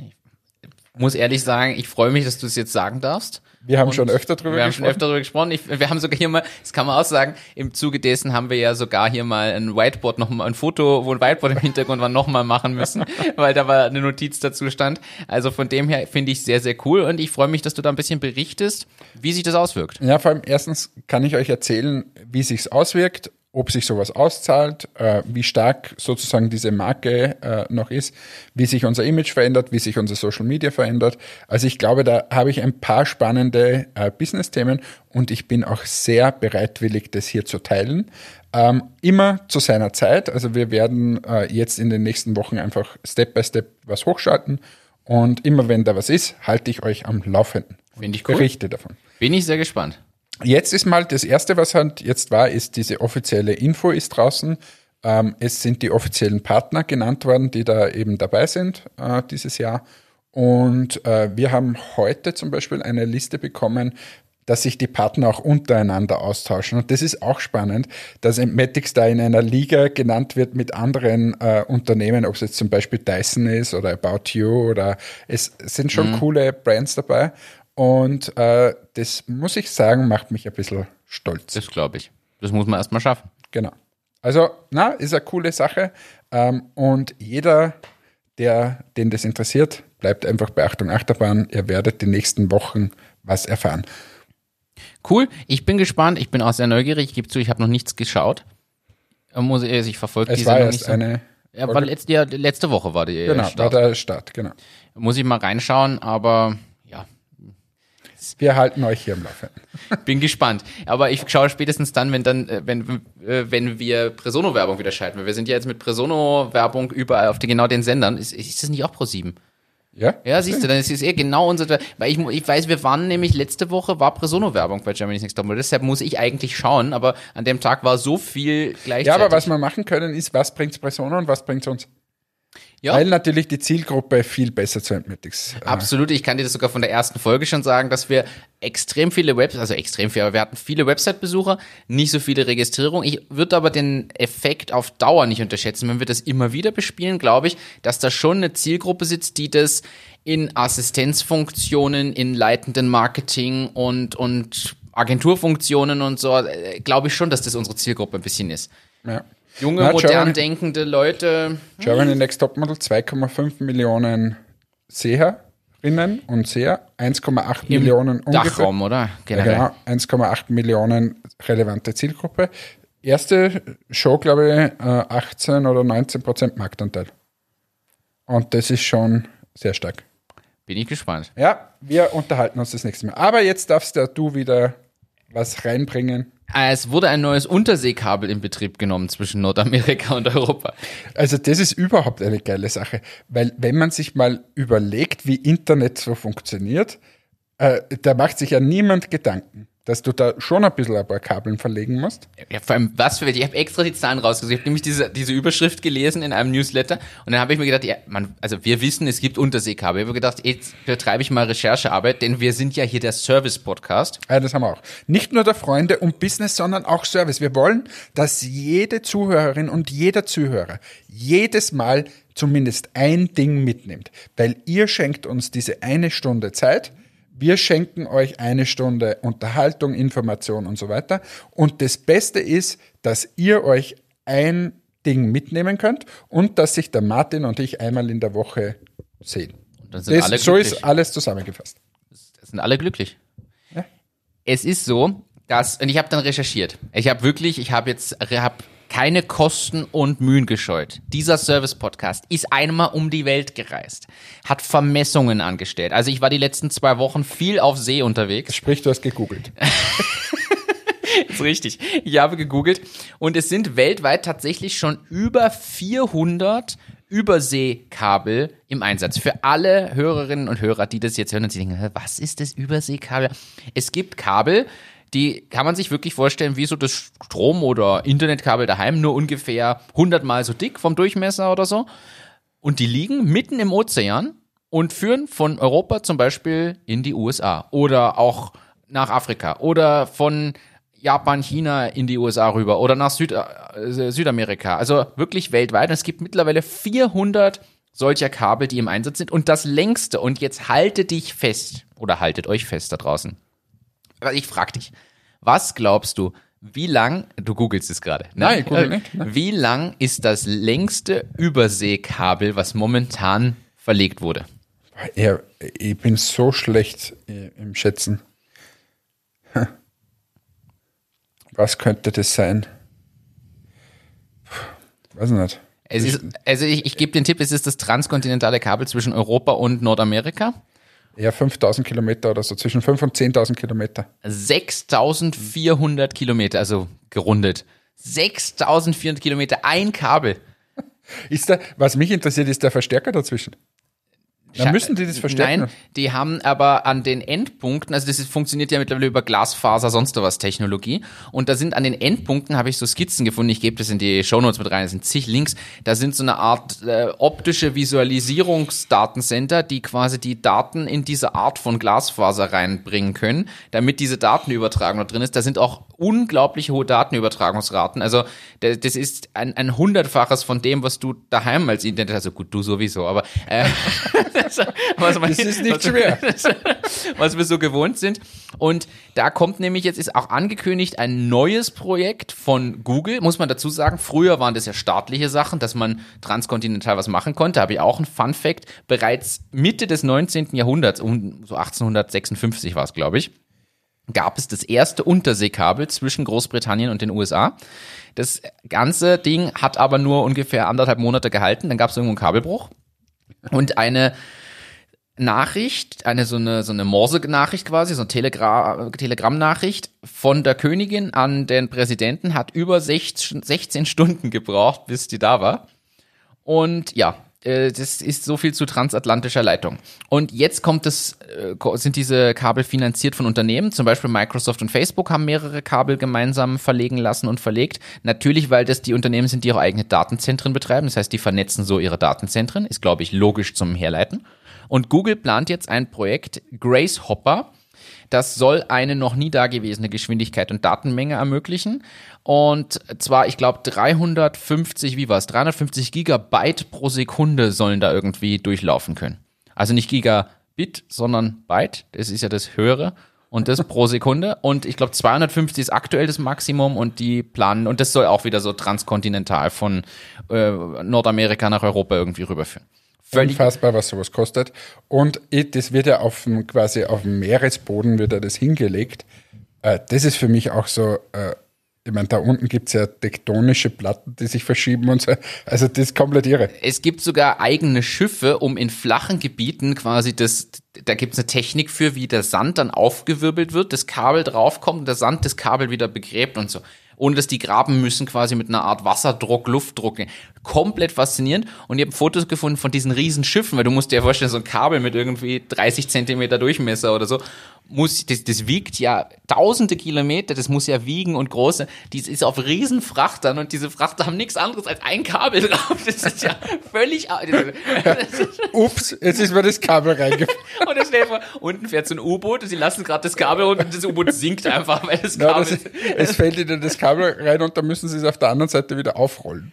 Ich muss ehrlich sagen, ich freue mich, dass du es jetzt sagen darfst. Wir haben schon öfter drüber Wir haben schon gesprochen. öfter darüber gesprochen. Ich, wir haben sogar hier mal, das kann man auch sagen, im Zuge dessen haben wir ja sogar hier mal ein Whiteboard, noch mal ein Foto, wo ein Whiteboard im Hintergrund war, noch mal machen müssen, weil da war eine Notiz dazu stand. Also von dem her finde ich sehr, sehr cool und ich freue mich, dass du da ein bisschen berichtest, wie sich das auswirkt. Ja, vor allem erstens kann ich euch erzählen, wie sich's auswirkt, ob sich sowas auszahlt, äh, wie stark sozusagen diese Marke äh, noch ist, wie sich unser Image verändert, wie sich unser Social Media verändert. Also ich glaube, da habe ich ein paar spannende äh, Business-Themen und ich bin auch sehr bereitwillig, das hier zu teilen. Ähm, immer zu seiner Zeit. Also wir werden äh, jetzt in den nächsten Wochen einfach Step by Step was hochschalten und immer wenn da was ist, halte ich euch am Laufenden. Finde ich cool. Berichte davon. Bin ich sehr gespannt. Jetzt ist mal das erste, was halt jetzt war, ist diese offizielle Info ist draußen. Ähm, es sind die offiziellen Partner genannt worden, die da eben dabei sind äh, dieses Jahr. Und äh, wir haben heute zum Beispiel eine Liste bekommen, dass sich die Partner auch untereinander austauschen. Und das ist auch spannend, dass Entmatics da in einer Liga genannt wird mit anderen äh, Unternehmen, ob es jetzt zum Beispiel Dyson ist oder About You oder es sind schon coole Brands dabei. Und äh, das muss ich sagen, macht mich ein bisschen stolz. Das glaube ich. Das muss man erstmal schaffen. Genau. Also, na, ist eine coole Sache. Ähm, und jeder, der, den das interessiert, bleibt einfach bei Achtung Achterbahn. Ihr werdet die nächsten Wochen was erfahren. Cool. Ich bin gespannt. Ich bin auch sehr neugierig. Ich gebe zu, ich habe noch nichts geschaut. Äh, Muss ich, also ich verfolge Es die war Sendung erst nicht so. eine. Ja, war letzte, ja, letzte Woche war die Genau, war Start. der Start, genau. Muss ich mal reinschauen, aber Wir halten euch hier im Laufenden. bin gespannt. Aber ich schaue spätestens dann, wenn dann, äh, wenn, äh, wenn wir Presono-Werbung wieder schalten. Weil wir sind ja jetzt mit Presono-Werbung überall auf die, genau den Sendern. Ist, ist das nicht auch Pro 7? Ja? Ja, siehst du, dann ist es eh genau unser, weil ich, ich weiß, wir waren nämlich letzte Woche war Presono-Werbung bei Germany's Next Topmodel, deshalb muss ich eigentlich schauen, aber an dem Tag war so viel gleichzeitig. Ja, aber was wir machen können, ist, was bringt's Personen und was bringt's uns? Ja. Weil natürlich die Zielgruppe viel besser zu Entmetics. Äh, Absolut, ich kann dir das sogar von der ersten Folge schon sagen, dass wir extrem viele Websites, also extrem viel, aber wir hatten viele Website-Besucher, nicht so viele Registrierungen. Ich würde aber den Effekt auf Dauer nicht unterschätzen. Wenn wir das immer wieder bespielen, glaube ich, dass da schon eine Zielgruppe sitzt, die das in Assistenzfunktionen, in leitenden Marketing und, und Agenturfunktionen und so, äh, glaube ich schon, dass das unsere Zielgruppe ein bisschen ist. ja. Junge, Na, modern Germany- denkende Leute. Germany Next Topmodel 2,5 Millionen Seherinnen und Seher, 1,8 Millionen ungefähr. Dachraum, oder? Ja, genau, 1,8 Millionen relevante Zielgruppe. Erste Show, glaube ich, äh, 18 oder 19 Prozent Marktanteil. Und das ist schon sehr stark. Bin ich gespannt. Ja, wir unterhalten uns das nächste Mal. Aber jetzt darfst ja du wieder was reinbringen. Äh, Es wurde ein neues Unterseekabel in Betrieb genommen zwischen Nordamerika und Europa. Also das ist überhaupt eine geile Sache, weil wenn man sich mal überlegt, wie Internet so funktioniert, äh, da macht sich ja niemand Gedanken, dass du da schon ein bisschen ein paar Kabeln verlegen musst. Ja, vor allem, was für welche? Ich habe extra die Zahlen rausgesucht. Ich habe nämlich diese, diese Überschrift gelesen in einem Newsletter und dann habe ich mir gedacht, ja, man, also wir wissen, es gibt Unterseekabel. Ich habe gedacht, jetzt betreibe ich mal Recherchearbeit, denn wir sind ja hier der Service-Podcast. Ja, das haben wir auch. Nicht nur der Freunde und Business, sondern auch Service. Wir wollen, dass jede Zuhörerin und jeder Zuhörer jedes Mal zumindest ein Ding mitnimmt, weil ihr schenkt uns diese eine Stunde Zeit. Wir schenken euch eine Stunde Unterhaltung, Information und so weiter. Und das Beste ist, dass ihr euch ein Ding mitnehmen könnt und dass sich der Martin und ich einmal in der Woche sehen. Und dann sind Das, so ist alles zusammengefasst. Das sind alle glücklich. Ja. Es ist so, dass, und ich habe dann recherchiert. Ich habe wirklich, ich habe jetzt, habe keine Kosten und Mühen gescheut. Dieser Service-Podcast ist einmal um die Welt gereist, hat Vermessungen angestellt. Also ich war die letzten zwei Wochen viel auf See unterwegs. Sprich, du hast gegoogelt. ist richtig. Ich habe gegoogelt und es sind weltweit tatsächlich schon über 400 Überseekabel im Einsatz. Für alle Hörerinnen und Hörer, die das jetzt hören und sich denken, "Hä, was ist das Überseekabel? Es gibt Kabel, die kann man sich wirklich vorstellen wie so das Strom- oder Internetkabel daheim, nur ungefähr 100 mal so dick vom Durchmesser oder so. Und die liegen mitten im Ozean und führen von Europa zum Beispiel in die USA oder auch nach Afrika oder von Japan, China in die USA rüber oder nach Süd äh, Südamerika. Also wirklich weltweit. Und es gibt mittlerweile 400 solcher Kabel, die im Einsatz sind. Und das längste, und jetzt halte dich fest oder haltet euch fest da draußen. Aber ich frag dich, was glaubst du, wie lang, du googelst es gerade, ne? Nein, ich google nicht, ne? Wie lang ist das längste Überseekabel, was momentan verlegt wurde? Ja, ich bin so schlecht äh, im Schätzen. Was könnte das sein? Puh, Weiß nicht. Es ist, also ich, ich gebe den Tipp, es ist das transkontinentale Kabel zwischen Europa und Nordamerika. Eher 5000 Kilometer oder so, zwischen 5.000 und 10.000 Kilometer. 6400 Kilometer, also gerundet. 6400 Kilometer, ein Kabel. Ist da, was mich interessiert, ist der Verstärker dazwischen. Dann müssen die das verstärken. Nein, die haben aber an den Endpunkten, also das ist, funktioniert ja mittlerweile über Glasfaser, sonst was Technologie. Und da sind an den Endpunkten, habe ich so Skizzen gefunden, ich gebe das in die Shownotes mit rein, das sind zig Links, da sind so eine Art äh, optische Visualisierungsdatencenter, die quasi die Daten in diese Art von Glasfaser reinbringen können, damit diese Datenübertragung da drin ist. Da sind auch unglaublich hohe Datenübertragungsraten. Also da- das ist ein, ein hundertfaches von dem, was du daheim als Internet, also gut, du sowieso, aber äh, was man, Das ist nicht was, schwer. was wir so gewohnt sind. Und da kommt nämlich jetzt ist auch angekündigt ein neues Projekt von Google, muss man dazu sagen. Früher waren das ja staatliche Sachen, dass man transkontinental was machen konnte. Habe ich auch ein Fun Fact. Bereits Mitte des 19. Jahrhunderts, um so 1856 war es, glaube ich, gab es das erste Unterseekabel zwischen Großbritannien und den USA. Das ganze Ding hat aber nur ungefähr anderthalb Monate gehalten. Dann gab es irgendwo einen Kabelbruch und eine Nachricht, eine so eine so eine Morse-Nachricht quasi, so eine Telegra Telegramm-Nachricht von der Königin an den Präsidenten hat über 16, 16 Stunden gebraucht, bis die da war. Und ja, äh, das ist so viel zu transatlantischer Leitung. Und jetzt kommt es, äh, sind diese Kabel finanziert von Unternehmen, zum Beispiel Microsoft und Facebook haben mehrere Kabel gemeinsam verlegen lassen und verlegt. Natürlich, weil das die Unternehmen sind, die ihre eigene Datenzentren betreiben. Das heißt, die vernetzen so ihre Datenzentren. Ist, glaube ich, logisch zum Herleiten. Und Google plant jetzt ein Projekt Grace Hopper. Das soll eine noch nie dagewesene Geschwindigkeit und Datenmenge ermöglichen. Und zwar, ich glaube, 350, wie war es? 350 Gigabyte pro Sekunde sollen da irgendwie durchlaufen können. Also nicht Gigabit, sondern Byte. Das ist ja das höhere. Und das pro Sekunde. Und ich glaube, 250 ist aktuell das Maximum und die planen, und das soll auch wieder so transkontinental von äh, Nordamerika nach Europa irgendwie rüberführen. Völlig Unfassbar, was sowas kostet. Und das wird ja auf dem, quasi auf dem Meeresboden wird ja das hingelegt. Äh, das ist für mich auch so, äh, ich meine, da unten gibt es ja tektonische Platten, die sich verschieben und so. Also das ist komplett irre. Es gibt sogar eigene Schiffe, um in flachen Gebieten quasi das, da gibt es eine Technik für, wie der Sand dann aufgewirbelt wird, das Kabel draufkommt und der Sand das Kabel wieder begräbt und so ohne dass die graben müssen, quasi mit einer Art Wasserdruck, Luftdruck. Komplett faszinierend. Und ich habe Fotos gefunden von diesen riesen Schiffen, weil du musst dir ja vorstellen, so ein Kabel mit irgendwie 30 Zentimeter Durchmesser oder so muss, das, das wiegt ja tausende Kilometer, das muss ja wiegen und große, die ist auf Riesenfrachtern und diese Frachter haben nichts anderes als ein Kabel drauf. Das ist ja völlig. Ups, jetzt ist mir das Kabel reingefallen. und dann stell vor, unten fährt so ein U-Boot und sie lassen gerade das Kabel runter und das U-Boot sinkt einfach, weil das Kabel. Ja, das, es fällt ihnen das Kabel rein und dann müssen sie es auf der anderen Seite wieder aufrollen.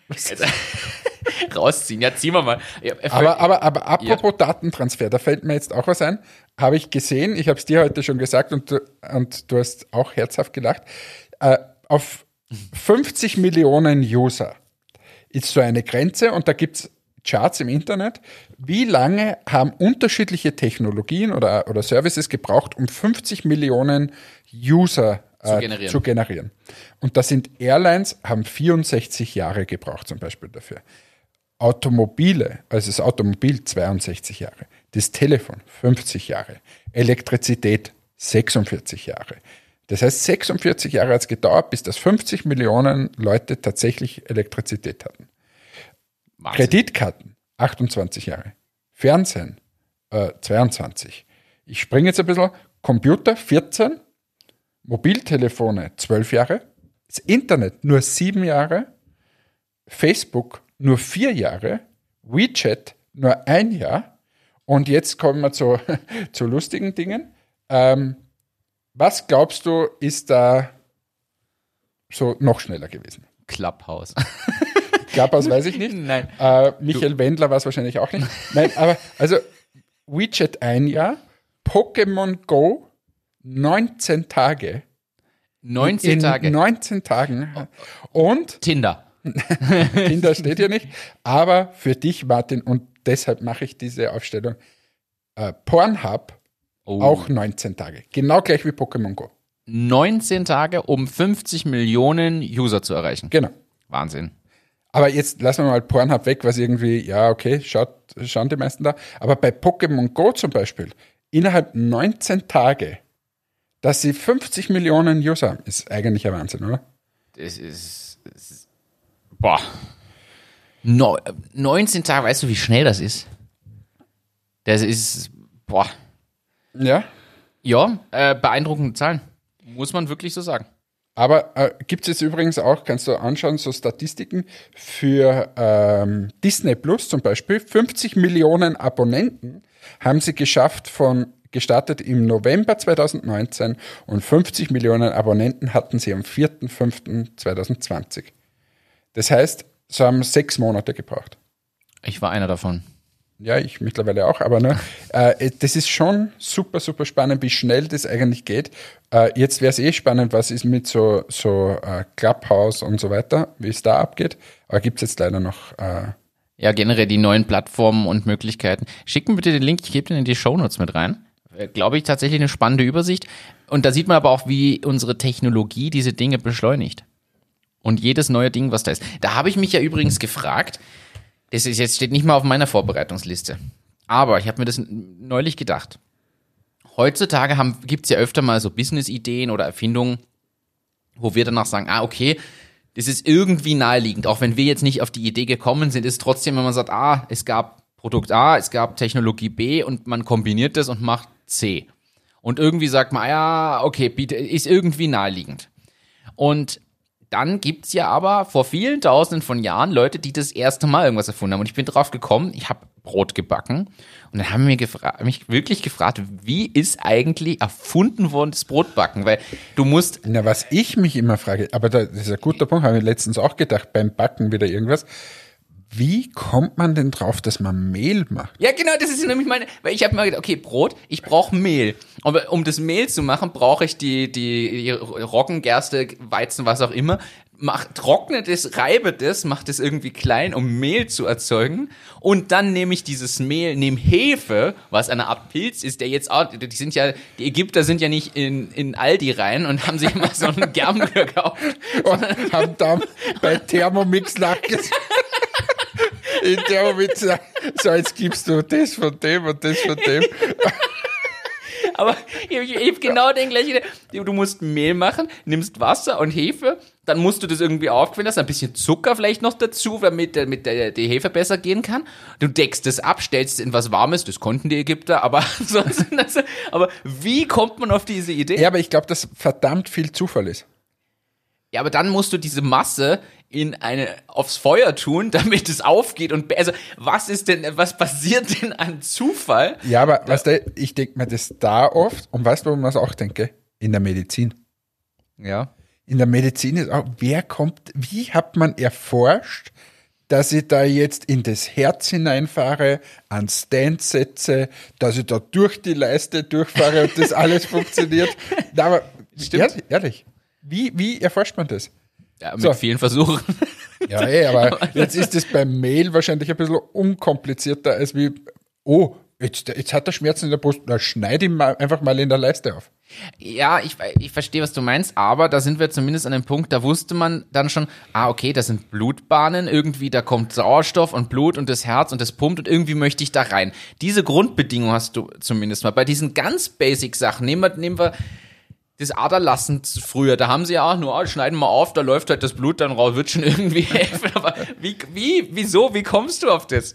rausziehen. Ja, ziehen wir mal. Ja, aber, aber, aber apropos ja. Datentransfer, da fällt mir jetzt auch was ein. Habe ich gesehen, ich habe es dir heute schon gesagt und, und du hast auch herzhaft gelacht. Äh, auf 50 Millionen User ist so eine Grenze und da gibt es Charts im Internet. Wie lange haben unterschiedliche Technologien oder, oder Services gebraucht, um 50 Millionen User zu generieren. zu generieren. Und da sind Airlines, haben 64 Jahre gebraucht zum Beispiel dafür. Automobile, also das Automobil 62 Jahre, das Telefon 50 Jahre, Elektrizität 46 Jahre. Das heißt, 46 Jahre hat es gedauert, bis das 50 Millionen Leute tatsächlich Elektrizität hatten. Wahnsinn. Kreditkarten 28 Jahre, Fernsehen äh, 22. Ich springe jetzt ein bisschen, Computer 14, Mobiltelefone 12 Jahre, das Internet nur 7 Jahre, Facebook nur vier Jahre, WeChat nur ein Jahr. Und jetzt kommen wir zu, zu lustigen Dingen. Ähm, was glaubst du, ist da so noch schneller gewesen? Clubhouse. Clubhouse weiß ich nicht. Nein. Äh, Michael du. Wendler war es wahrscheinlich auch nicht. Nein, aber also WeChat ein Jahr, Pokémon Go 19 Tage. 19 in Tage. 19 Tagen. Und Tinder. Kinder steht hier nicht. Aber für dich, Martin, und deshalb mache ich diese Aufstellung, äh, Pornhub oh. auch 19 Tage. Genau gleich wie Pokémon Go. 19 Tage, um 50 Millionen User zu erreichen. Genau. Wahnsinn. Aber jetzt lassen wir mal Pornhub weg, was irgendwie, ja, okay, schaut, schauen die meisten da. Aber bei Pokémon Go zum Beispiel, innerhalb 19 Tage, dass sie 50 Millionen User haben, ist eigentlich ein Wahnsinn, oder? Das ist, das ist Boah. No, 19 Tage, weißt du, wie schnell das ist? Das ist, boah. Ja? Ja, äh, beeindruckende Zahlen. Muss man wirklich so sagen. Aber äh, gibt es jetzt übrigens auch, kannst du anschauen, so Statistiken für ähm, Disney Plus zum Beispiel. 50 Millionen Abonnenten haben sie geschafft von gestartet im November 2019 und 50 Millionen Abonnenten hatten sie am 4.5.2020. Das heißt, sie haben sechs Monate gebraucht. Ich war einer davon. Ja, ich mittlerweile auch, aber ne, äh, das ist schon super, super spannend, wie schnell das eigentlich geht. Äh, jetzt wäre es eh spannend, was ist mit so, so äh, Clubhouse und so weiter, wie es da abgeht. Aber gibt es jetzt leider noch. Äh, ja, generell die neuen Plattformen und Möglichkeiten. Schick mir bitte den Link, ich gebe den in die Shownotes mit rein. Äh, Glaube ich tatsächlich eine spannende Übersicht. Und da sieht man aber auch, wie unsere Technologie diese Dinge beschleunigt. Und jedes neue Ding, was da ist. Da habe ich mich ja übrigens gefragt, das ist jetzt steht nicht mal auf meiner Vorbereitungsliste. Aber ich habe mir das neulich gedacht. Heutzutage gibt es ja öfter mal so Business-Ideen oder Erfindungen, wo wir danach sagen, ah, okay, das ist irgendwie naheliegend. Auch wenn wir jetzt nicht auf die Idee gekommen sind, ist trotzdem, wenn man sagt, ah, es gab Produkt A, es gab Technologie B und man kombiniert das und macht C. Und irgendwie sagt man, ja, okay, ist irgendwie naheliegend. Und dann gibt's ja aber vor vielen tausenden von Jahren Leute, die das erste Mal irgendwas erfunden haben. Und ich bin drauf gekommen, ich habe Brot gebacken. Und dann haben wir mich wirklich gefragt, wie ist eigentlich erfunden worden das Brotbacken? Weil du musst. Na, was ich mich immer frage, aber das ist ein guter Punkt, habe ich letztens auch gedacht, beim Backen wieder irgendwas. Wie kommt man denn drauf, dass man Mehl macht? Ja, genau, das ist nämlich meine, weil ich habe mir gedacht, okay, Brot, ich brauche Mehl. Aber um das Mehl zu machen, brauche ich die, die, die Roggen, Gerste, Weizen, was auch immer. Mach, trocknet es, reibe das, macht es irgendwie klein, um Mehl zu erzeugen. Und dann nehme ich dieses Mehl, nehme Hefe, was eine Art Pilz ist, der jetzt auch, die sind ja, die Ägypter sind ja nicht in, in Aldi rein und haben sich immer so einen Germ gekauft. Und haben dann bei Thermomix nachgesagt. in der Moment sagt, so jetzt gibst du das von dem und das von dem. Aber ich, habe genau den gleichen. Du musst Mehl machen, nimmst Wasser und Hefe, dann musst du das irgendwie aufquellen lassen, ein bisschen Zucker vielleicht noch dazu, damit, damit der, die Hefe besser gehen kann. Du deckst es ab, stellst es in was Warmes, das konnten die Ägypter, aber sonst, aber wie kommt man auf diese Idee? Ja, aber ich glaube, dass verdammt viel Zufall ist. Ja, aber dann musst du diese Masse in eine aufs Feuer tun, damit es aufgeht und also was ist denn was passiert denn an Zufall? Ja, aber weißt du, ich denke mir das da oft und weißt du, warum ich das auch denke? In der Medizin. Ja. In der Medizin ist auch, wer kommt, wie hat man erforscht, dass ich da jetzt in das Herz hineinfahre, an Stand setze, dass ich da durch die Leiste durchfahre und das alles funktioniert. Na, aber Stimmt. ehrlich, wie, wie erforscht man das? Ja, mit so. vielen Versuchen. Ja, ey, aber jetzt ist es beim Mail wahrscheinlich ein bisschen unkomplizierter als wie, oh, jetzt, jetzt hat er Schmerzen in der Brust, na schneid ihn mal, einfach mal in der Leiste auf. Ja, ich, ich verstehe, was du meinst, aber da sind wir zumindest an dem Punkt, da wusste man dann schon, ah, okay, das sind Blutbahnen, irgendwie, da kommt Sauerstoff und Blut und das Herz und das pumpt und irgendwie möchte ich da rein. Diese Grundbedingung hast du zumindest mal. Bei diesen ganz basic Sachen, nehmen wir, nehmen wir das Aderlassen früher, da haben sie ja auch nur, oh, schneiden wir auf, da läuft halt das Blut dann raus, wird schon irgendwie helfen. Aber wie, wie, wieso, wie kommst du auf das?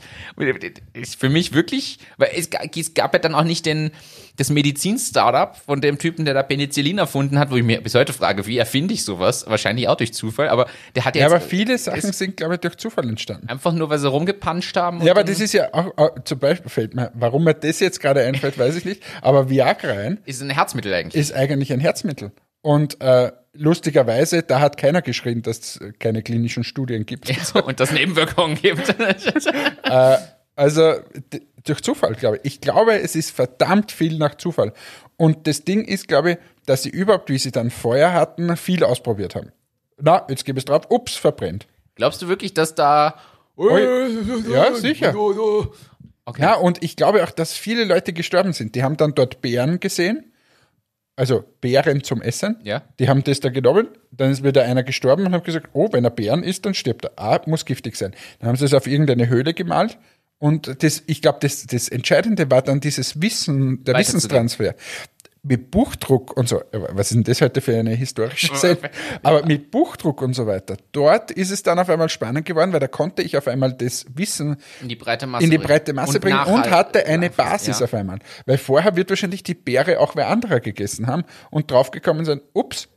Ist für mich wirklich, weil es, es gab ja dann auch nicht den, das Medizin-Startup von dem Typen, der da Penicillin erfunden hat, wo ich mir bis heute frage, wie erfinde ich sowas? Wahrscheinlich auch durch Zufall, aber der hat ja. Ja, aber viele Sachen sind, glaube ich, durch Zufall entstanden. Einfach nur, weil sie rumgepanscht haben. Ja, aber das ist ja auch, auch, zum Beispiel fällt mir, warum mir das jetzt gerade einfällt, weiß ich nicht, aber Viagra ein. Ist ein Herzmittel eigentlich. Ist eigentlich ein Herzmittel. Und äh, lustigerweise, da hat keiner geschrien, dass es keine klinischen Studien gibt. Ja, und dass Nebenwirkungen gibt. äh, also durch Zufall, glaube ich. Ich glaube, es ist verdammt viel nach Zufall. Und das Ding ist, glaube ich, dass sie überhaupt, wie sie dann Feuer hatten, viel ausprobiert haben. Na, jetzt gebe ich es drauf, ups, verbrennt. Glaubst du wirklich, dass da. Ja, sicher. Okay. Ja, und ich glaube auch, dass viele Leute gestorben sind. Die haben dann dort Bären gesehen, also Bären zum Essen. Ja. Die haben das da genommen, dann ist wieder einer gestorben und haben gesagt, oh, wenn er Bären isst, dann stirbt er. Ah, muss giftig sein. Dann haben sie es auf irgendeine Höhle gemalt und das, ich glaube, das, das Entscheidende war dann dieses Wissen, der Wissenstransfer. Mit Buchdruck und so, was ist denn das heute für eine historische Zeit? Aber mit Buchdruck und so weiter. Dort ist es dann auf einmal spannend geworden, weil da konnte ich auf einmal das Wissen in die breite Masse, die breite Masse und bringen und hatte eine Basis ja. auf einmal. Weil vorher wird wahrscheinlich die Beere auch wer anderer gegessen haben und draufgekommen sein, ups,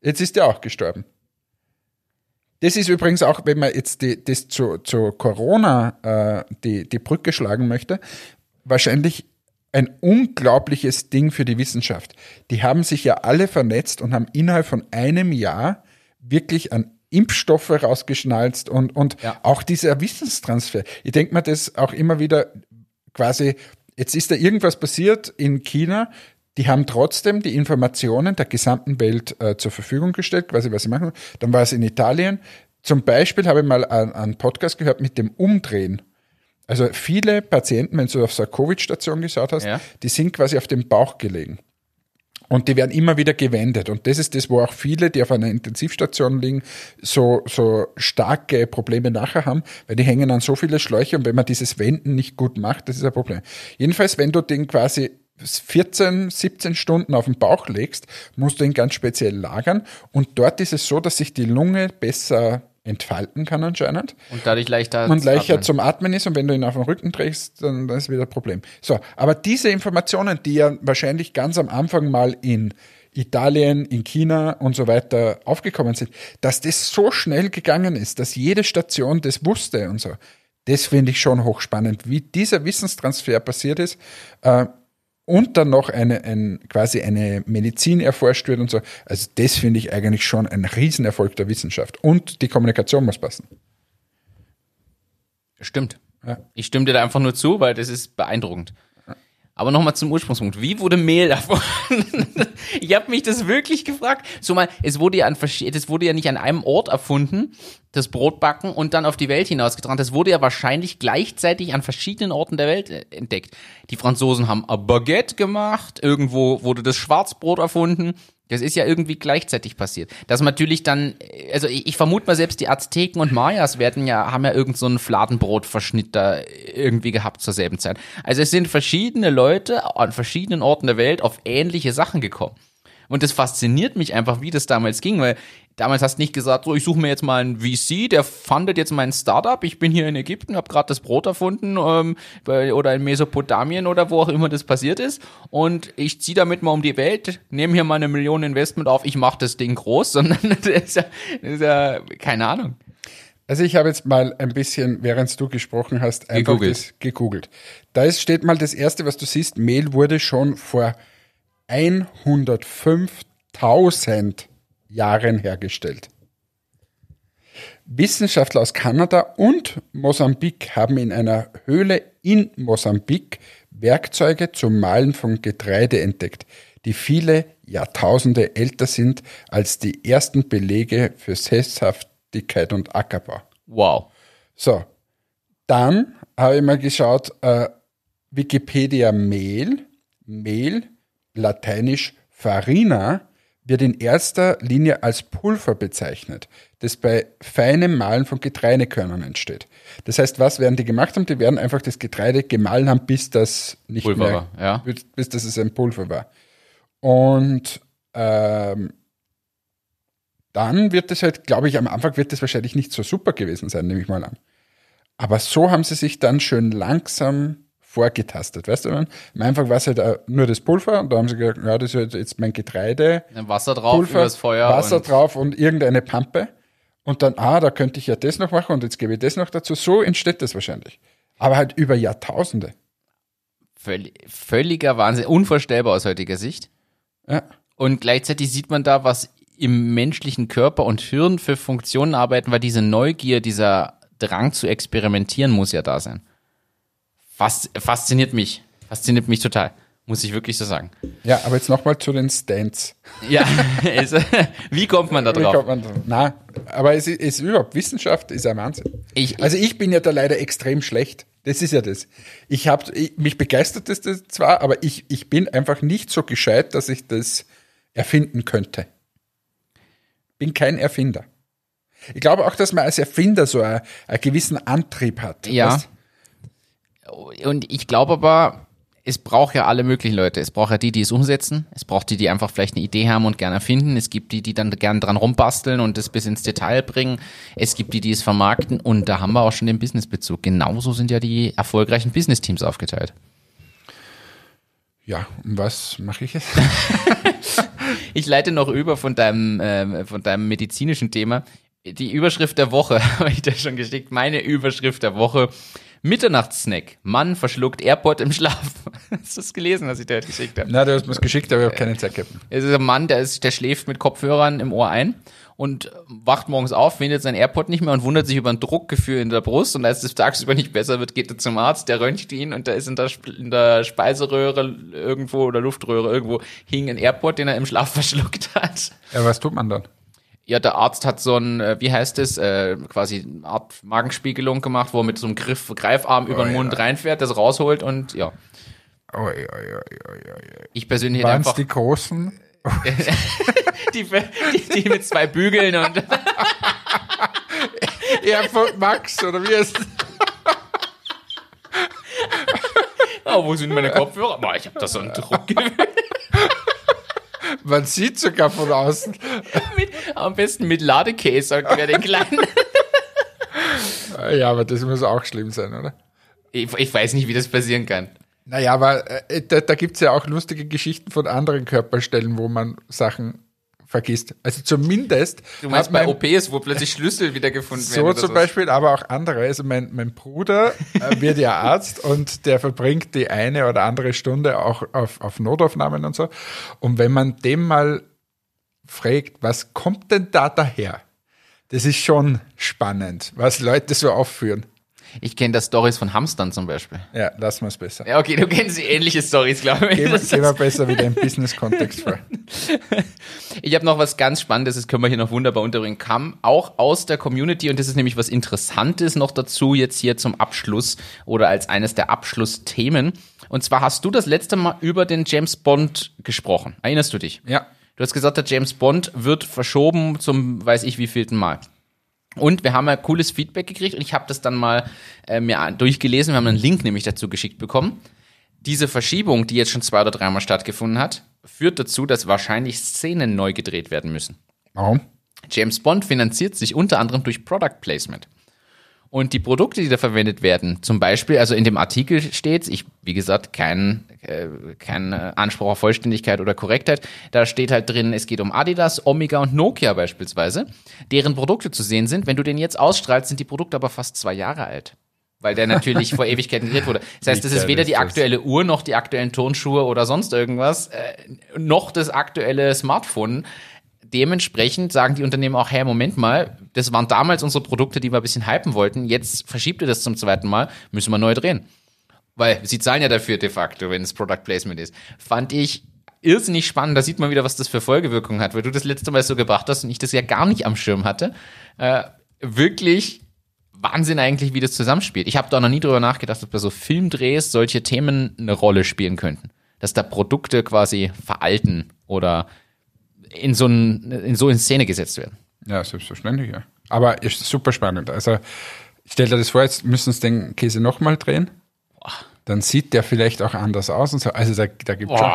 jetzt ist der auch gestorben. Das ist übrigens auch, wenn man jetzt die, das zu, zu Corona äh, die, die Brücke schlagen möchte, wahrscheinlich ein unglaubliches Ding für die Wissenschaft. Die haben sich ja alle vernetzt und haben innerhalb von einem Jahr wirklich an Impfstoffe rausgeschnalzt und, und ja. auch dieser Wissenstransfer. Ich denke mir das auch immer wieder quasi, jetzt ist da irgendwas passiert in China, die haben trotzdem die Informationen der gesamten Welt äh, zur Verfügung gestellt, quasi was sie machen. Dann war es in Italien. Zum Beispiel habe ich mal einen Podcast gehört mit dem Umdrehen. Also viele Patienten, wenn du auf so eine Covid-Station geschaut hast, ja. die sind quasi auf dem Bauch gelegen. Und die werden immer wieder gewendet. Und das ist das, wo auch viele, die auf einer Intensivstation liegen, so, so starke Probleme nachher haben, weil die hängen an so viele Schläuche und wenn man dieses Wenden nicht gut macht, das ist ein Problem. Jedenfalls, wenn du den quasi 14, 17 Stunden auf den Bauch legst, musst du ihn ganz speziell lagern. Und dort ist es so, dass sich die Lunge besser entfalten kann anscheinend Und dadurch leichter und leichter atmen. zum Atmen ist und wenn du ihn auf den Rücken trägst, dann dann ist wieder ein Problem. So, aber diese Informationen, die ja wahrscheinlich ganz am Anfang mal in Italien, in China und so weiter aufgekommen sind, dass das so schnell gegangen ist, dass jede Station das wusste und so, das finde ich schon hochspannend, wie dieser Wissenstransfer passiert ist. Und dann noch eine, ein, quasi eine Medizin erforscht wird und so. Also das finde ich eigentlich schon ein Riesenerfolg der Wissenschaft. Und die Kommunikation muss passen. Stimmt. Ja. Ich stimme dir da einfach nur zu, weil das ist beeindruckend. Aber nochmal zum Ursprungspunkt. Wie wurde Mehl erfunden? ich habe mich das wirklich gefragt. So mal, es wurde ja an das wurde ja nicht an einem Ort erfunden, das Brotbacken und dann auf die Welt hinausgetragen. Das wurde ja wahrscheinlich gleichzeitig an verschiedenen Orten der Welt äh, entdeckt. Die Franzosen haben ein Baguette gemacht, irgendwo wurde das Schwarzbrot erfunden. Das ist ja irgendwie gleichzeitig passiert. Das natürlich dann, also ich, ich vermute mal selbst die Azteken und Mayas werden ja, haben ja irgend so einen Fladenbrotverschnitt da irgendwie gehabt zur selben Zeit. Also es sind verschiedene Leute an verschiedenen Orten der Welt auf ähnliche Sachen gekommen. Und das fasziniert mich einfach, wie das damals ging, weil damals hast du nicht gesagt, so ich suche mir jetzt mal einen VC, der fundet jetzt mein Startup, ich bin hier in Ägypten, habe gerade das Brot erfunden ähm, bei, oder in Mesopotamien oder wo auch immer das passiert ist und ich ziehe damit mal um die Welt, nehme hier mal eine Million Investment auf, ich mache das Ding groß, sondern das ist, ja, das ist ja keine Ahnung. Also ich habe jetzt mal ein bisschen, während du gesprochen hast, einfach Gegoogelt. das gegoogelt. Da ist, steht mal das erste, was du siehst, Mehl wurde schon vor 105.000 Jahren hergestellt. Wissenschaftler aus Kanada und Mosambik haben in einer Höhle in Mosambik Werkzeuge zum Mahlen von Getreide entdeckt, die viele Jahrtausende älter sind als die ersten Belege für Sesshaftigkeit und Ackerbau. Wow. So, dann habe ich mal geschaut, äh, Wikipedia Mehl, Mehl, lateinisch Farina, wird in erster Linie als Pulver bezeichnet, das bei feinem Mahlen von Getreidekörnern entsteht. Das heißt, was werden die gemacht haben? Die werden einfach das Getreide gemahlen haben, bis das nicht Pulver mehr, war, ja. bis, das es ein Pulver war. Und ähm, dann wird es halt, glaube ich, am Anfang wird es wahrscheinlich nicht so super gewesen sein, nehme ich mal an. Aber so haben sie sich dann schön langsam vorgetastet, weißt du? Am Anfang war es halt äh, nur das Pulver und da haben sie gesagt, ja, das ist halt jetzt mein Getreide, Dann Wasser drauf, Pulver, übers Feuer. Wasser und drauf und irgendeine Pampe. Und dann, ah, da könnte ich ja das noch machen und jetzt gebe ich das noch dazu. So entsteht das wahrscheinlich. Aber halt über Jahrtausende. völ- völliger Wahnsinn, unvorstellbar aus heutiger Sicht. Ja. Und gleichzeitig sieht man da, was im menschlichen Körper und Hirn für Funktionen arbeiten, weil diese Neugier, dieser Drang zu experimentieren muss ja da sein. Fas fasziniert mich. Fasziniert mich total. Muss ich wirklich so sagen. Ja, aber jetzt nochmal zu den Stands. Ja, es, wie kommt man da Wie drauf? kommt man da? Na, aber es ist, es ist überhaupt Wissenschaft ist ein Wahnsinn. Ich- also ich bin ja da leider extrem schlecht. Das ist ja das. Ich habe mich begeistert das, das zwar, aber ich, ich bin einfach nicht so gescheit, dass ich das erfinden könnte. Bin kein Erfinder. Ich glaube auch, dass man als Erfinder so einen, einen gewissen Antrieb hat. Ja. weißt? Und ich glaube aber, es braucht ja alle möglichen Leute. Es braucht ja die, die es umsetzen. Es braucht die, die einfach vielleicht eine Idee haben und gerne erfinden. Es gibt die, die dann gerne dran rumbasteln und das bis ins Detail bringen. Es gibt die, die es vermarkten. Und da haben wir auch schon den Businessbezug. Genauso sind ja die erfolgreichen Business-Teams aufgeteilt. Ja, und was mache ich jetzt? Ich leite noch über von deinem, ähm, von deinem medizinischen Thema. Die Überschrift der Woche habe ich dir schon geschickt. Meine Überschrift der Woche. Mitternachtssnack. Mann verschluckt Airport im Schlaf. Hast du das gelesen, was ich dir geschickt habe? Na, du hast mir es geschickt, aber ich habe keine Zeit gehabt. Es ist ein Mann, der, ist, der schläft mit Kopfhörern im Ohr ein und wacht morgens auf, findet sein AirPod nicht mehr und wundert sich über ein Druckgefühl in der Brust. Und als es tagsüber nicht besser wird, geht er zum Arzt, der röntgt ihn und da ist in der, in der Speiseröhre irgendwo oder Luftröhre irgendwo hing ein AirPod, den er im Schlaf verschluckt hat. Ja, was tut man dann? Ja, der Arzt hat so ein, äh, wie heißt es, äh, quasi eine Art Magenspiegelung gemacht, wo er mit so einem Griff, Greifarm über den ja. Mund reinfährt, das rausholt und ja. Oi, oi, oi, oi, oi. Ich persönlich hätte einfach die großen? die, die, die mit zwei Bügeln und Airport Max oder wie heißt Oh, wo sind meine Kopfhörer? Boah, ich habe da so einen Druckgefühl. Man sieht sogar von außen. mit, am besten mit Ladekäse, sagt wer den kleinen. Ja, aber das muss auch schlimm sein, oder? Ich, ich weiß nicht, wie das passieren kann. Naja, aber äh, da, da gibt es ja auch lustige Geschichten von anderen Körperstellen, wo man Sachen vergisst. Also zumindest. Du meinst bei mein- OPs, wo plötzlich Schlüssel wiedergefunden werden? So zum Beispiel, aber auch andere. Also mein, mein Bruder äh, wird ja Arzt und der verbringt die eine oder andere Stunde auch auf, auf Notaufnahmen und so. Und wenn man dem mal fragt, was kommt denn da daher? Das ist schon spannend, was Leute so aufführen. Ich kenne da Stories von Hamstern zum Beispiel. Ja, lassen wir es besser. Ja, okay, du kennst ähnliche Stories, glaube ich. Wir, Das wir ist- besser wieder im Business-Kontext vor. Ich habe noch was ganz Spannendes, das können wir hier noch wunderbar unterbringen. Kam auch aus der Community und das ist nämlich was Interessantes noch dazu jetzt hier zum Abschluss oder als eines der Abschlussthemen. Und zwar hast du das letzte Mal über den James Bond gesprochen. Erinnerst du dich? Ja. Du hast gesagt, der James Bond wird verschoben zum weiß ich wievielten Mal. Und wir haben ja cooles Feedback gekriegt und ich habe das dann mal äh, mir durchgelesen. Wir haben einen Link nämlich dazu geschickt bekommen. Diese Verschiebung, die jetzt schon zwei oder dreimal stattgefunden hat, führt dazu, dass wahrscheinlich Szenen neu gedreht werden müssen. Warum? James Bond finanziert sich unter anderem durch Product Placement. Und die Produkte, die da verwendet werden, zum Beispiel, also in dem Artikel steht, ich, wie gesagt, kein, kein äh, Anspruch auf Vollständigkeit oder Korrektheit, da steht halt drin, es geht um Adidas, Omega und Nokia beispielsweise, deren Produkte zu sehen sind. Wenn du den jetzt ausstrahlst, sind die Produkte aber fast zwei Jahre alt. Weil der natürlich vor Ewigkeiten gedreht wurde. Das heißt, das ist weder die aktuelle Uhr, noch die aktuellen Turnschuhe oder sonst irgendwas, äh, noch das aktuelle Smartphone. Dementsprechend sagen die Unternehmen auch, hey, Moment mal, das waren damals unsere Produkte, die wir ein bisschen hypen wollten, jetzt verschiebt ihr das zum zweiten Mal, müssen wir neu drehen. Weil sie zahlen ja dafür de facto, wenn es Product Placement ist. Fand ich irrsinnig spannend, da sieht man wieder, was das für Folgewirkungen hat, weil du das letzte Mal so gebracht hast und ich das ja gar nicht am Schirm hatte. Äh, wirklich Wahnsinn eigentlich, wie das zusammenspielt. Ich habe da noch nie drüber nachgedacht, ob bei so Filmdrehs solche Themen eine Rolle spielen könnten. Dass da Produkte quasi veralten oder in so, ein, in so in Szene gesetzt werden. Ja, selbstverständlich, ja. Aber ist super spannend. Also, stell dir das vor, jetzt müssen sie den Käse nochmal drehen. Dann sieht der vielleicht auch anders aus und so. Also, da, da gibt es schon.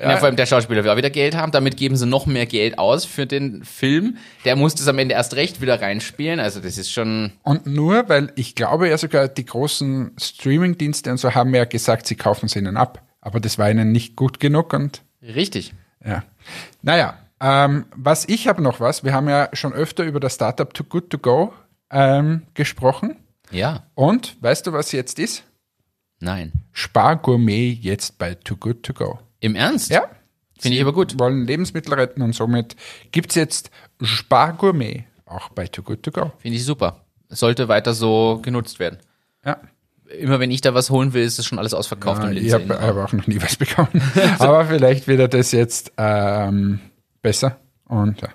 Ja. vor allem der Schauspieler will auch wieder Geld haben, damit geben sie noch mehr Geld aus für den Film. Der muss das am Ende erst recht wieder reinspielen. Also das ist schon. Und nur, weil ich glaube ja sogar, die großen Streaming-Dienste und so haben ja gesagt, sie kaufen es ihnen ab. Aber das war ihnen nicht gut genug und Richtig. ja. Naja, ähm, was ich habe noch was. Wir haben ja schon öfter über das Startup Too Good To Go ähm, gesprochen. Ja. Und weißt du, was jetzt ist? Nein. Spargourmet jetzt bei Too Good To Go. Im Ernst? Ja, Finde ich aber gut. wollen Lebensmittel retten und somit gibt es jetzt Spargourmet auch bei Too Good To Go. Finde ich super. Sollte weiter so genutzt werden. Ja. Immer wenn ich da was holen will, ist das schon alles ausverkauft im ich habe aber auch noch nie was bekommen. aber vielleicht wird er das jetzt ähm, besser. Und ja.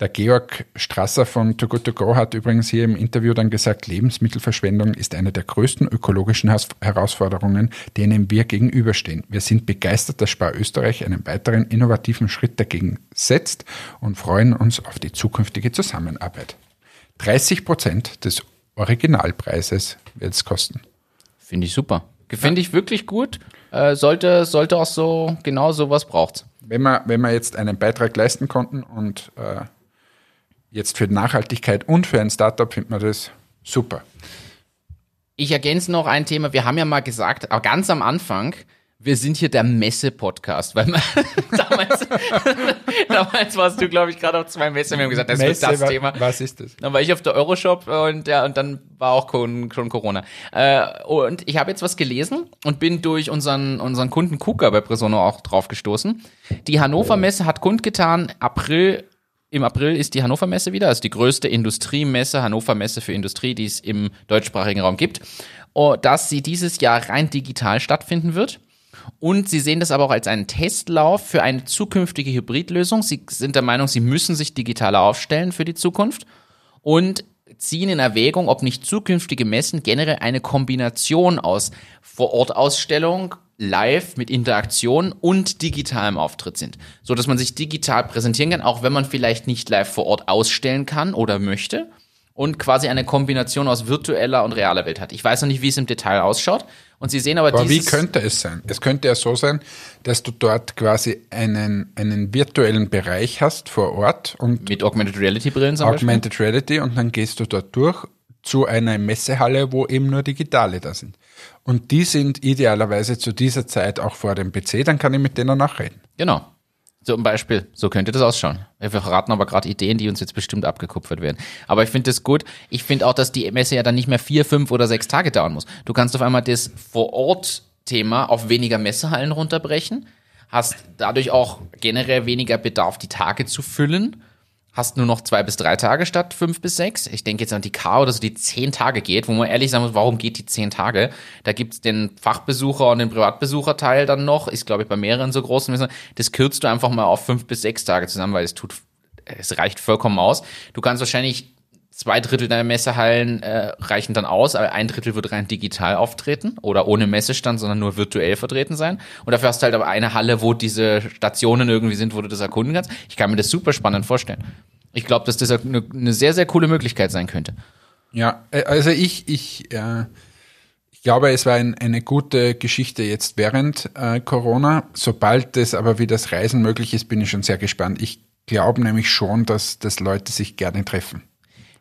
Der Georg Strasser von Too Good To Go hat übrigens hier im Interview dann gesagt, Lebensmittelverschwendung ist eine der größten ökologischen Herausforderungen, denen wir gegenüberstehen. Wir sind begeistert, dass Spar Österreich einen weiteren innovativen Schritt dagegen setzt und freuen uns auf die zukünftige Zusammenarbeit. 30 Prozent des Originalpreises wird es kosten. Finde ich super. Finde ich wirklich gut. Äh, sollte, sollte auch so, genau sowas braucht's. Wenn wir, wenn wir jetzt einen Beitrag leisten konnten und äh, jetzt für Nachhaltigkeit und für ein Startup findet man das super. Ich ergänze noch ein Thema. Wir haben ja mal gesagt, aber ganz am Anfang, wir sind hier der Messe-Podcast, weil man, damals, damals warst du, glaube ich, gerade auf zwei Messen. Wir haben gesagt, das Messe, wird das wa- Thema. Was ist das? Dann war ich auf der Euroshop und ja, und dann war auch schon Corona. Äh, und ich habe jetzt was gelesen und bin durch unseren, unseren Kunden Kuka bei Presono auch drauf gestoßen. Die Hannover Messe hat kundgetan, April, im April ist die Hannover Messe wieder, also die größte Industriemesse, Hannover Messe für Industrie, die es im deutschsprachigen Raum gibt, oh, dass sie dieses Jahr rein digital stattfinden wird. Und sie sehen das aber auch als einen Testlauf für eine zukünftige Hybridlösung. Sie sind der Meinung, sie müssen sich digitaler aufstellen für die Zukunft und ziehen in Erwägung, ob nicht zukünftige Messen generell eine Kombination aus Vor-Ort-Ausstellung, live mit Interaktion und digitalem Auftritt sind, so dass man sich digital präsentieren kann, auch wenn man vielleicht nicht live vor Ort ausstellen kann oder möchte. und quasi eine Kombination aus virtueller und realer Welt hat. Ich weiß noch nicht, wie es im Detail ausschaut. Und Sie sehen aber, Aber wie könnte es sein? Es könnte ja so sein, dass du dort quasi einen, einen virtuellen Bereich hast vor Ort und mit Augmented Reality Brillen zum Beispiel. Augmented Reality und dann gehst du dort durch zu einer Messehalle, wo eben nur digitale da sind. Und die sind idealerweise zu dieser Zeit auch vor dem PC, dann kann ich mit denen auch reden. Genau. Zum Beispiel, so könnte das ausschauen. Wir verraten aber gerade Ideen, die uns jetzt bestimmt abgekupfert werden. Aber ich finde das gut. Ich finde auch, dass die Messe ja dann nicht mehr vier, fünf oder sechs Tage dauern muss. Du kannst auf einmal das Vor-Ort-Thema auf weniger Messehallen runterbrechen, hast dadurch auch generell weniger Bedarf, die Tage zu füllen, hast nur noch zwei bis drei Tage statt fünf bis sechs. Ich denke jetzt an die K oder so, die zehn Tage geht, wo man ehrlich sagen muss, warum geht die zehn Tage? Da gibt's den Fachbesucher und den Privatbesucherteil dann noch, ist glaube ich bei mehreren so großen. Das kürzt du einfach mal auf fünf bis sechs Tage zusammen, weil es tut, es reicht vollkommen aus. Du kannst wahrscheinlich zwei Drittel deiner Messehallen äh, reichen dann aus, aber ein Drittel wird rein digital auftreten oder ohne Messestand, sondern nur virtuell vertreten sein. Und dafür hast du halt aber eine Halle, wo diese Stationen irgendwie sind, wo du das erkunden kannst. Ich kann mir das super spannend vorstellen. Ich glaube, dass das eine, eine sehr, sehr coole Möglichkeit sein könnte. Ja, äh, also ich, ich, äh, ich glaube, es war ein, eine gute Geschichte jetzt während äh, Corona. Sobald es aber wie das Reisen möglich ist, bin ich schon sehr gespannt. Ich glaube nämlich schon, dass, dass Leute sich gerne treffen.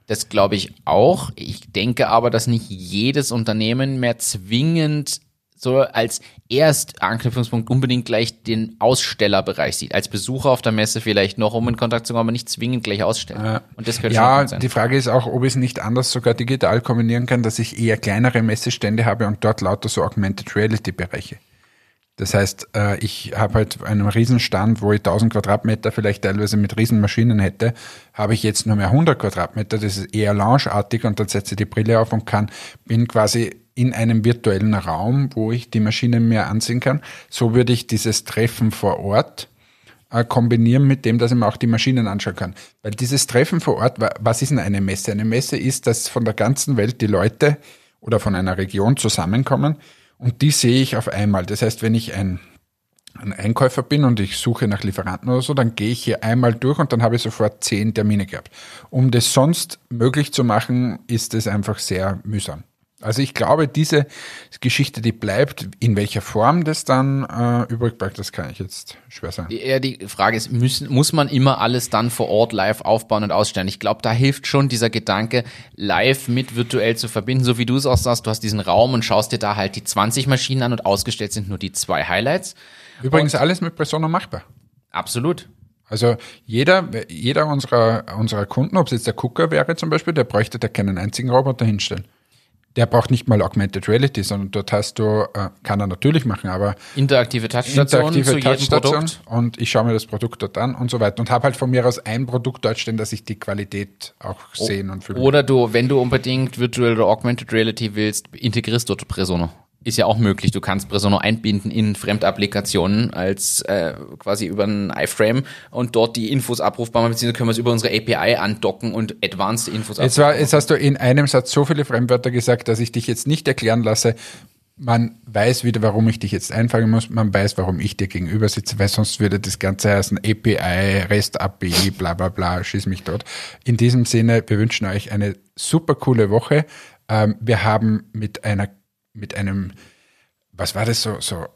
Das glaube ich auch. Ich denke aber, dass nicht jedes Unternehmen mehr zwingend so als Erstanknüpfungspunkt unbedingt gleich den Ausstellerbereich sieht. Als Besucher auf der Messe vielleicht noch, um in Kontakt zu kommen, aber nicht zwingend gleich ausstellen. Und das könnte Ja, schon sein. die Frage ist auch, ob ich es nicht anders sogar digital kombinieren kann, dass ich eher kleinere Messestände habe und dort lauter so Augmented Reality Bereiche. Das heißt, äh, ich habe halt einen Riesenstand, wo ich 1000 Quadratmeter vielleicht teilweise mit Riesenmaschinen hätte, habe ich jetzt nur mehr 100 Quadratmeter. Das ist eher loungeartig und dann setze ich die Brille auf und kann, bin quasi in einem virtuellen Raum, wo ich die Maschinen mehr ansehen kann. So würde ich dieses Treffen vor Ort äh, kombinieren mit dem, dass ich mir auch die Maschinen anschauen kann. Weil dieses Treffen vor Ort, wa- was ist denn eine Messe? Eine Messe ist, dass von der ganzen Welt die Leute oder von einer Region zusammenkommen und die sehe ich auf einmal. Das heißt, wenn ich ein, ein Einkäufer bin und ich suche nach Lieferanten oder so, dann gehe ich hier einmal durch und dann habe ich sofort zehn Termine gehabt. Um das sonst möglich zu machen, ist es einfach sehr mühsam. Also ich glaube, diese Geschichte, die bleibt, in welcher Form das dann äh, übrig bleibt, das kann ich jetzt schwer sagen. Eher die Frage ist, müssen, muss man immer alles dann vor Ort live aufbauen und ausstellen? Ich glaube, da hilft schon dieser Gedanke, live mit virtuell zu verbinden, so wie du es auch sagst. Du hast diesen Raum und schaust dir da halt die 20 Maschinen an und ausgestellt sind nur die zwei Highlights. Übrigens alles mit Persona machbar. Absolut. Also jeder, jeder unserer, unserer Kunden, ob es jetzt der Cooker wäre zum Beispiel, der bräuchte da keinen einzigen Roboter hinstellen. Der braucht nicht mal Augmented Reality, sondern dort hast du, äh, kann er natürlich machen, aber Interaktive Touchstationen interaktive Touchstation und ich schaue mir das Produkt dort an und so weiter und habe halt von mir aus ein Produkt dort stehen, dass ich die Qualität auch sehen und fühlen Oder du, wenn du unbedingt Virtual oder Augmented Reality willst, integrierst dort Presono. Ist ja auch möglich. Du kannst Presono einbinden in Fremdapplikationen als äh, quasi über einen iFrame und dort die Infos abrufbar machen, beziehungsweise können wir es über unsere API andocken und advanced Infos Jetzt, war, jetzt hast du in einem Satz so viele Fremdwörter gesagt, dass ich dich jetzt nicht erklären lasse. Man weiß wieder, warum ich dich jetzt einfangen muss. Man weiß, warum ich dir gegenüber sitze, weil sonst würde das Ganze heißen API, REST API, bla bla bla, schieß mich dort. In diesem Sinne, wir wünschen euch eine super coole Woche. Ähm, wir haben mit einer, mit einem, was war das so, so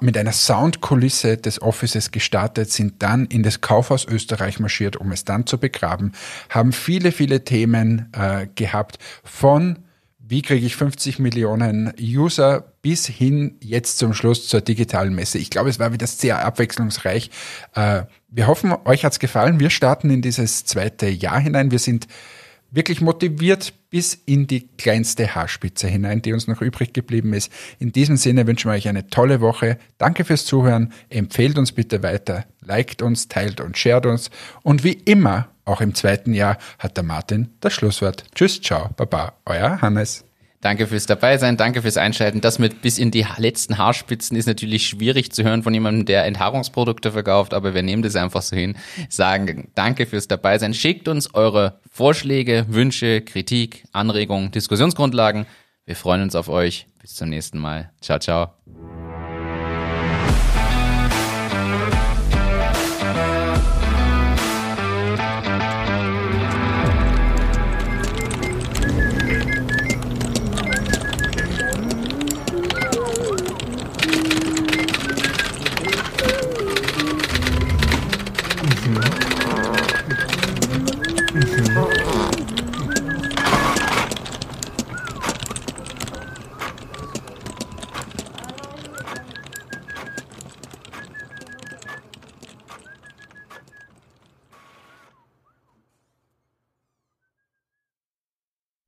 mit einer Soundkulisse des Offices gestartet, sind dann in das Kaufhaus Österreich marschiert, um es dann zu begraben, haben viele, viele Themen äh, gehabt von wie kriege ich 50 Millionen User bis hin jetzt zum Schluss zur digitalen Messe. Ich glaube, es war wieder sehr abwechslungsreich. Äh, wir hoffen, euch hat's gefallen. Wir starten in dieses zweite Jahr hinein. Wir sind wirklich motiviert bis in die kleinste Haarspitze hinein, die uns noch übrig geblieben ist. In diesem Sinne wünschen wir euch eine tolle Woche. Danke fürs Zuhören. Empfehlt uns bitte weiter. Liked uns, teilt uns, shared uns. Und wie immer, auch im zweiten Jahr, hat der Martin das Schlusswort. Tschüss, ciao, baba, euer Hannes. Danke fürs dabei sein, danke fürs Einschalten. Das mit bis in die letzten Haarspitzen ist natürlich schwierig zu hören von jemandem, der Enthaarungsprodukte verkauft, aber wir nehmen das einfach so hin, sagen danke fürs dabei sein. Schickt uns eure Vorschläge, Wünsche, Kritik, Anregungen, Diskussionsgrundlagen. Wir freuen uns auf euch. Bis zum nächsten Mal. Ciao, ciao.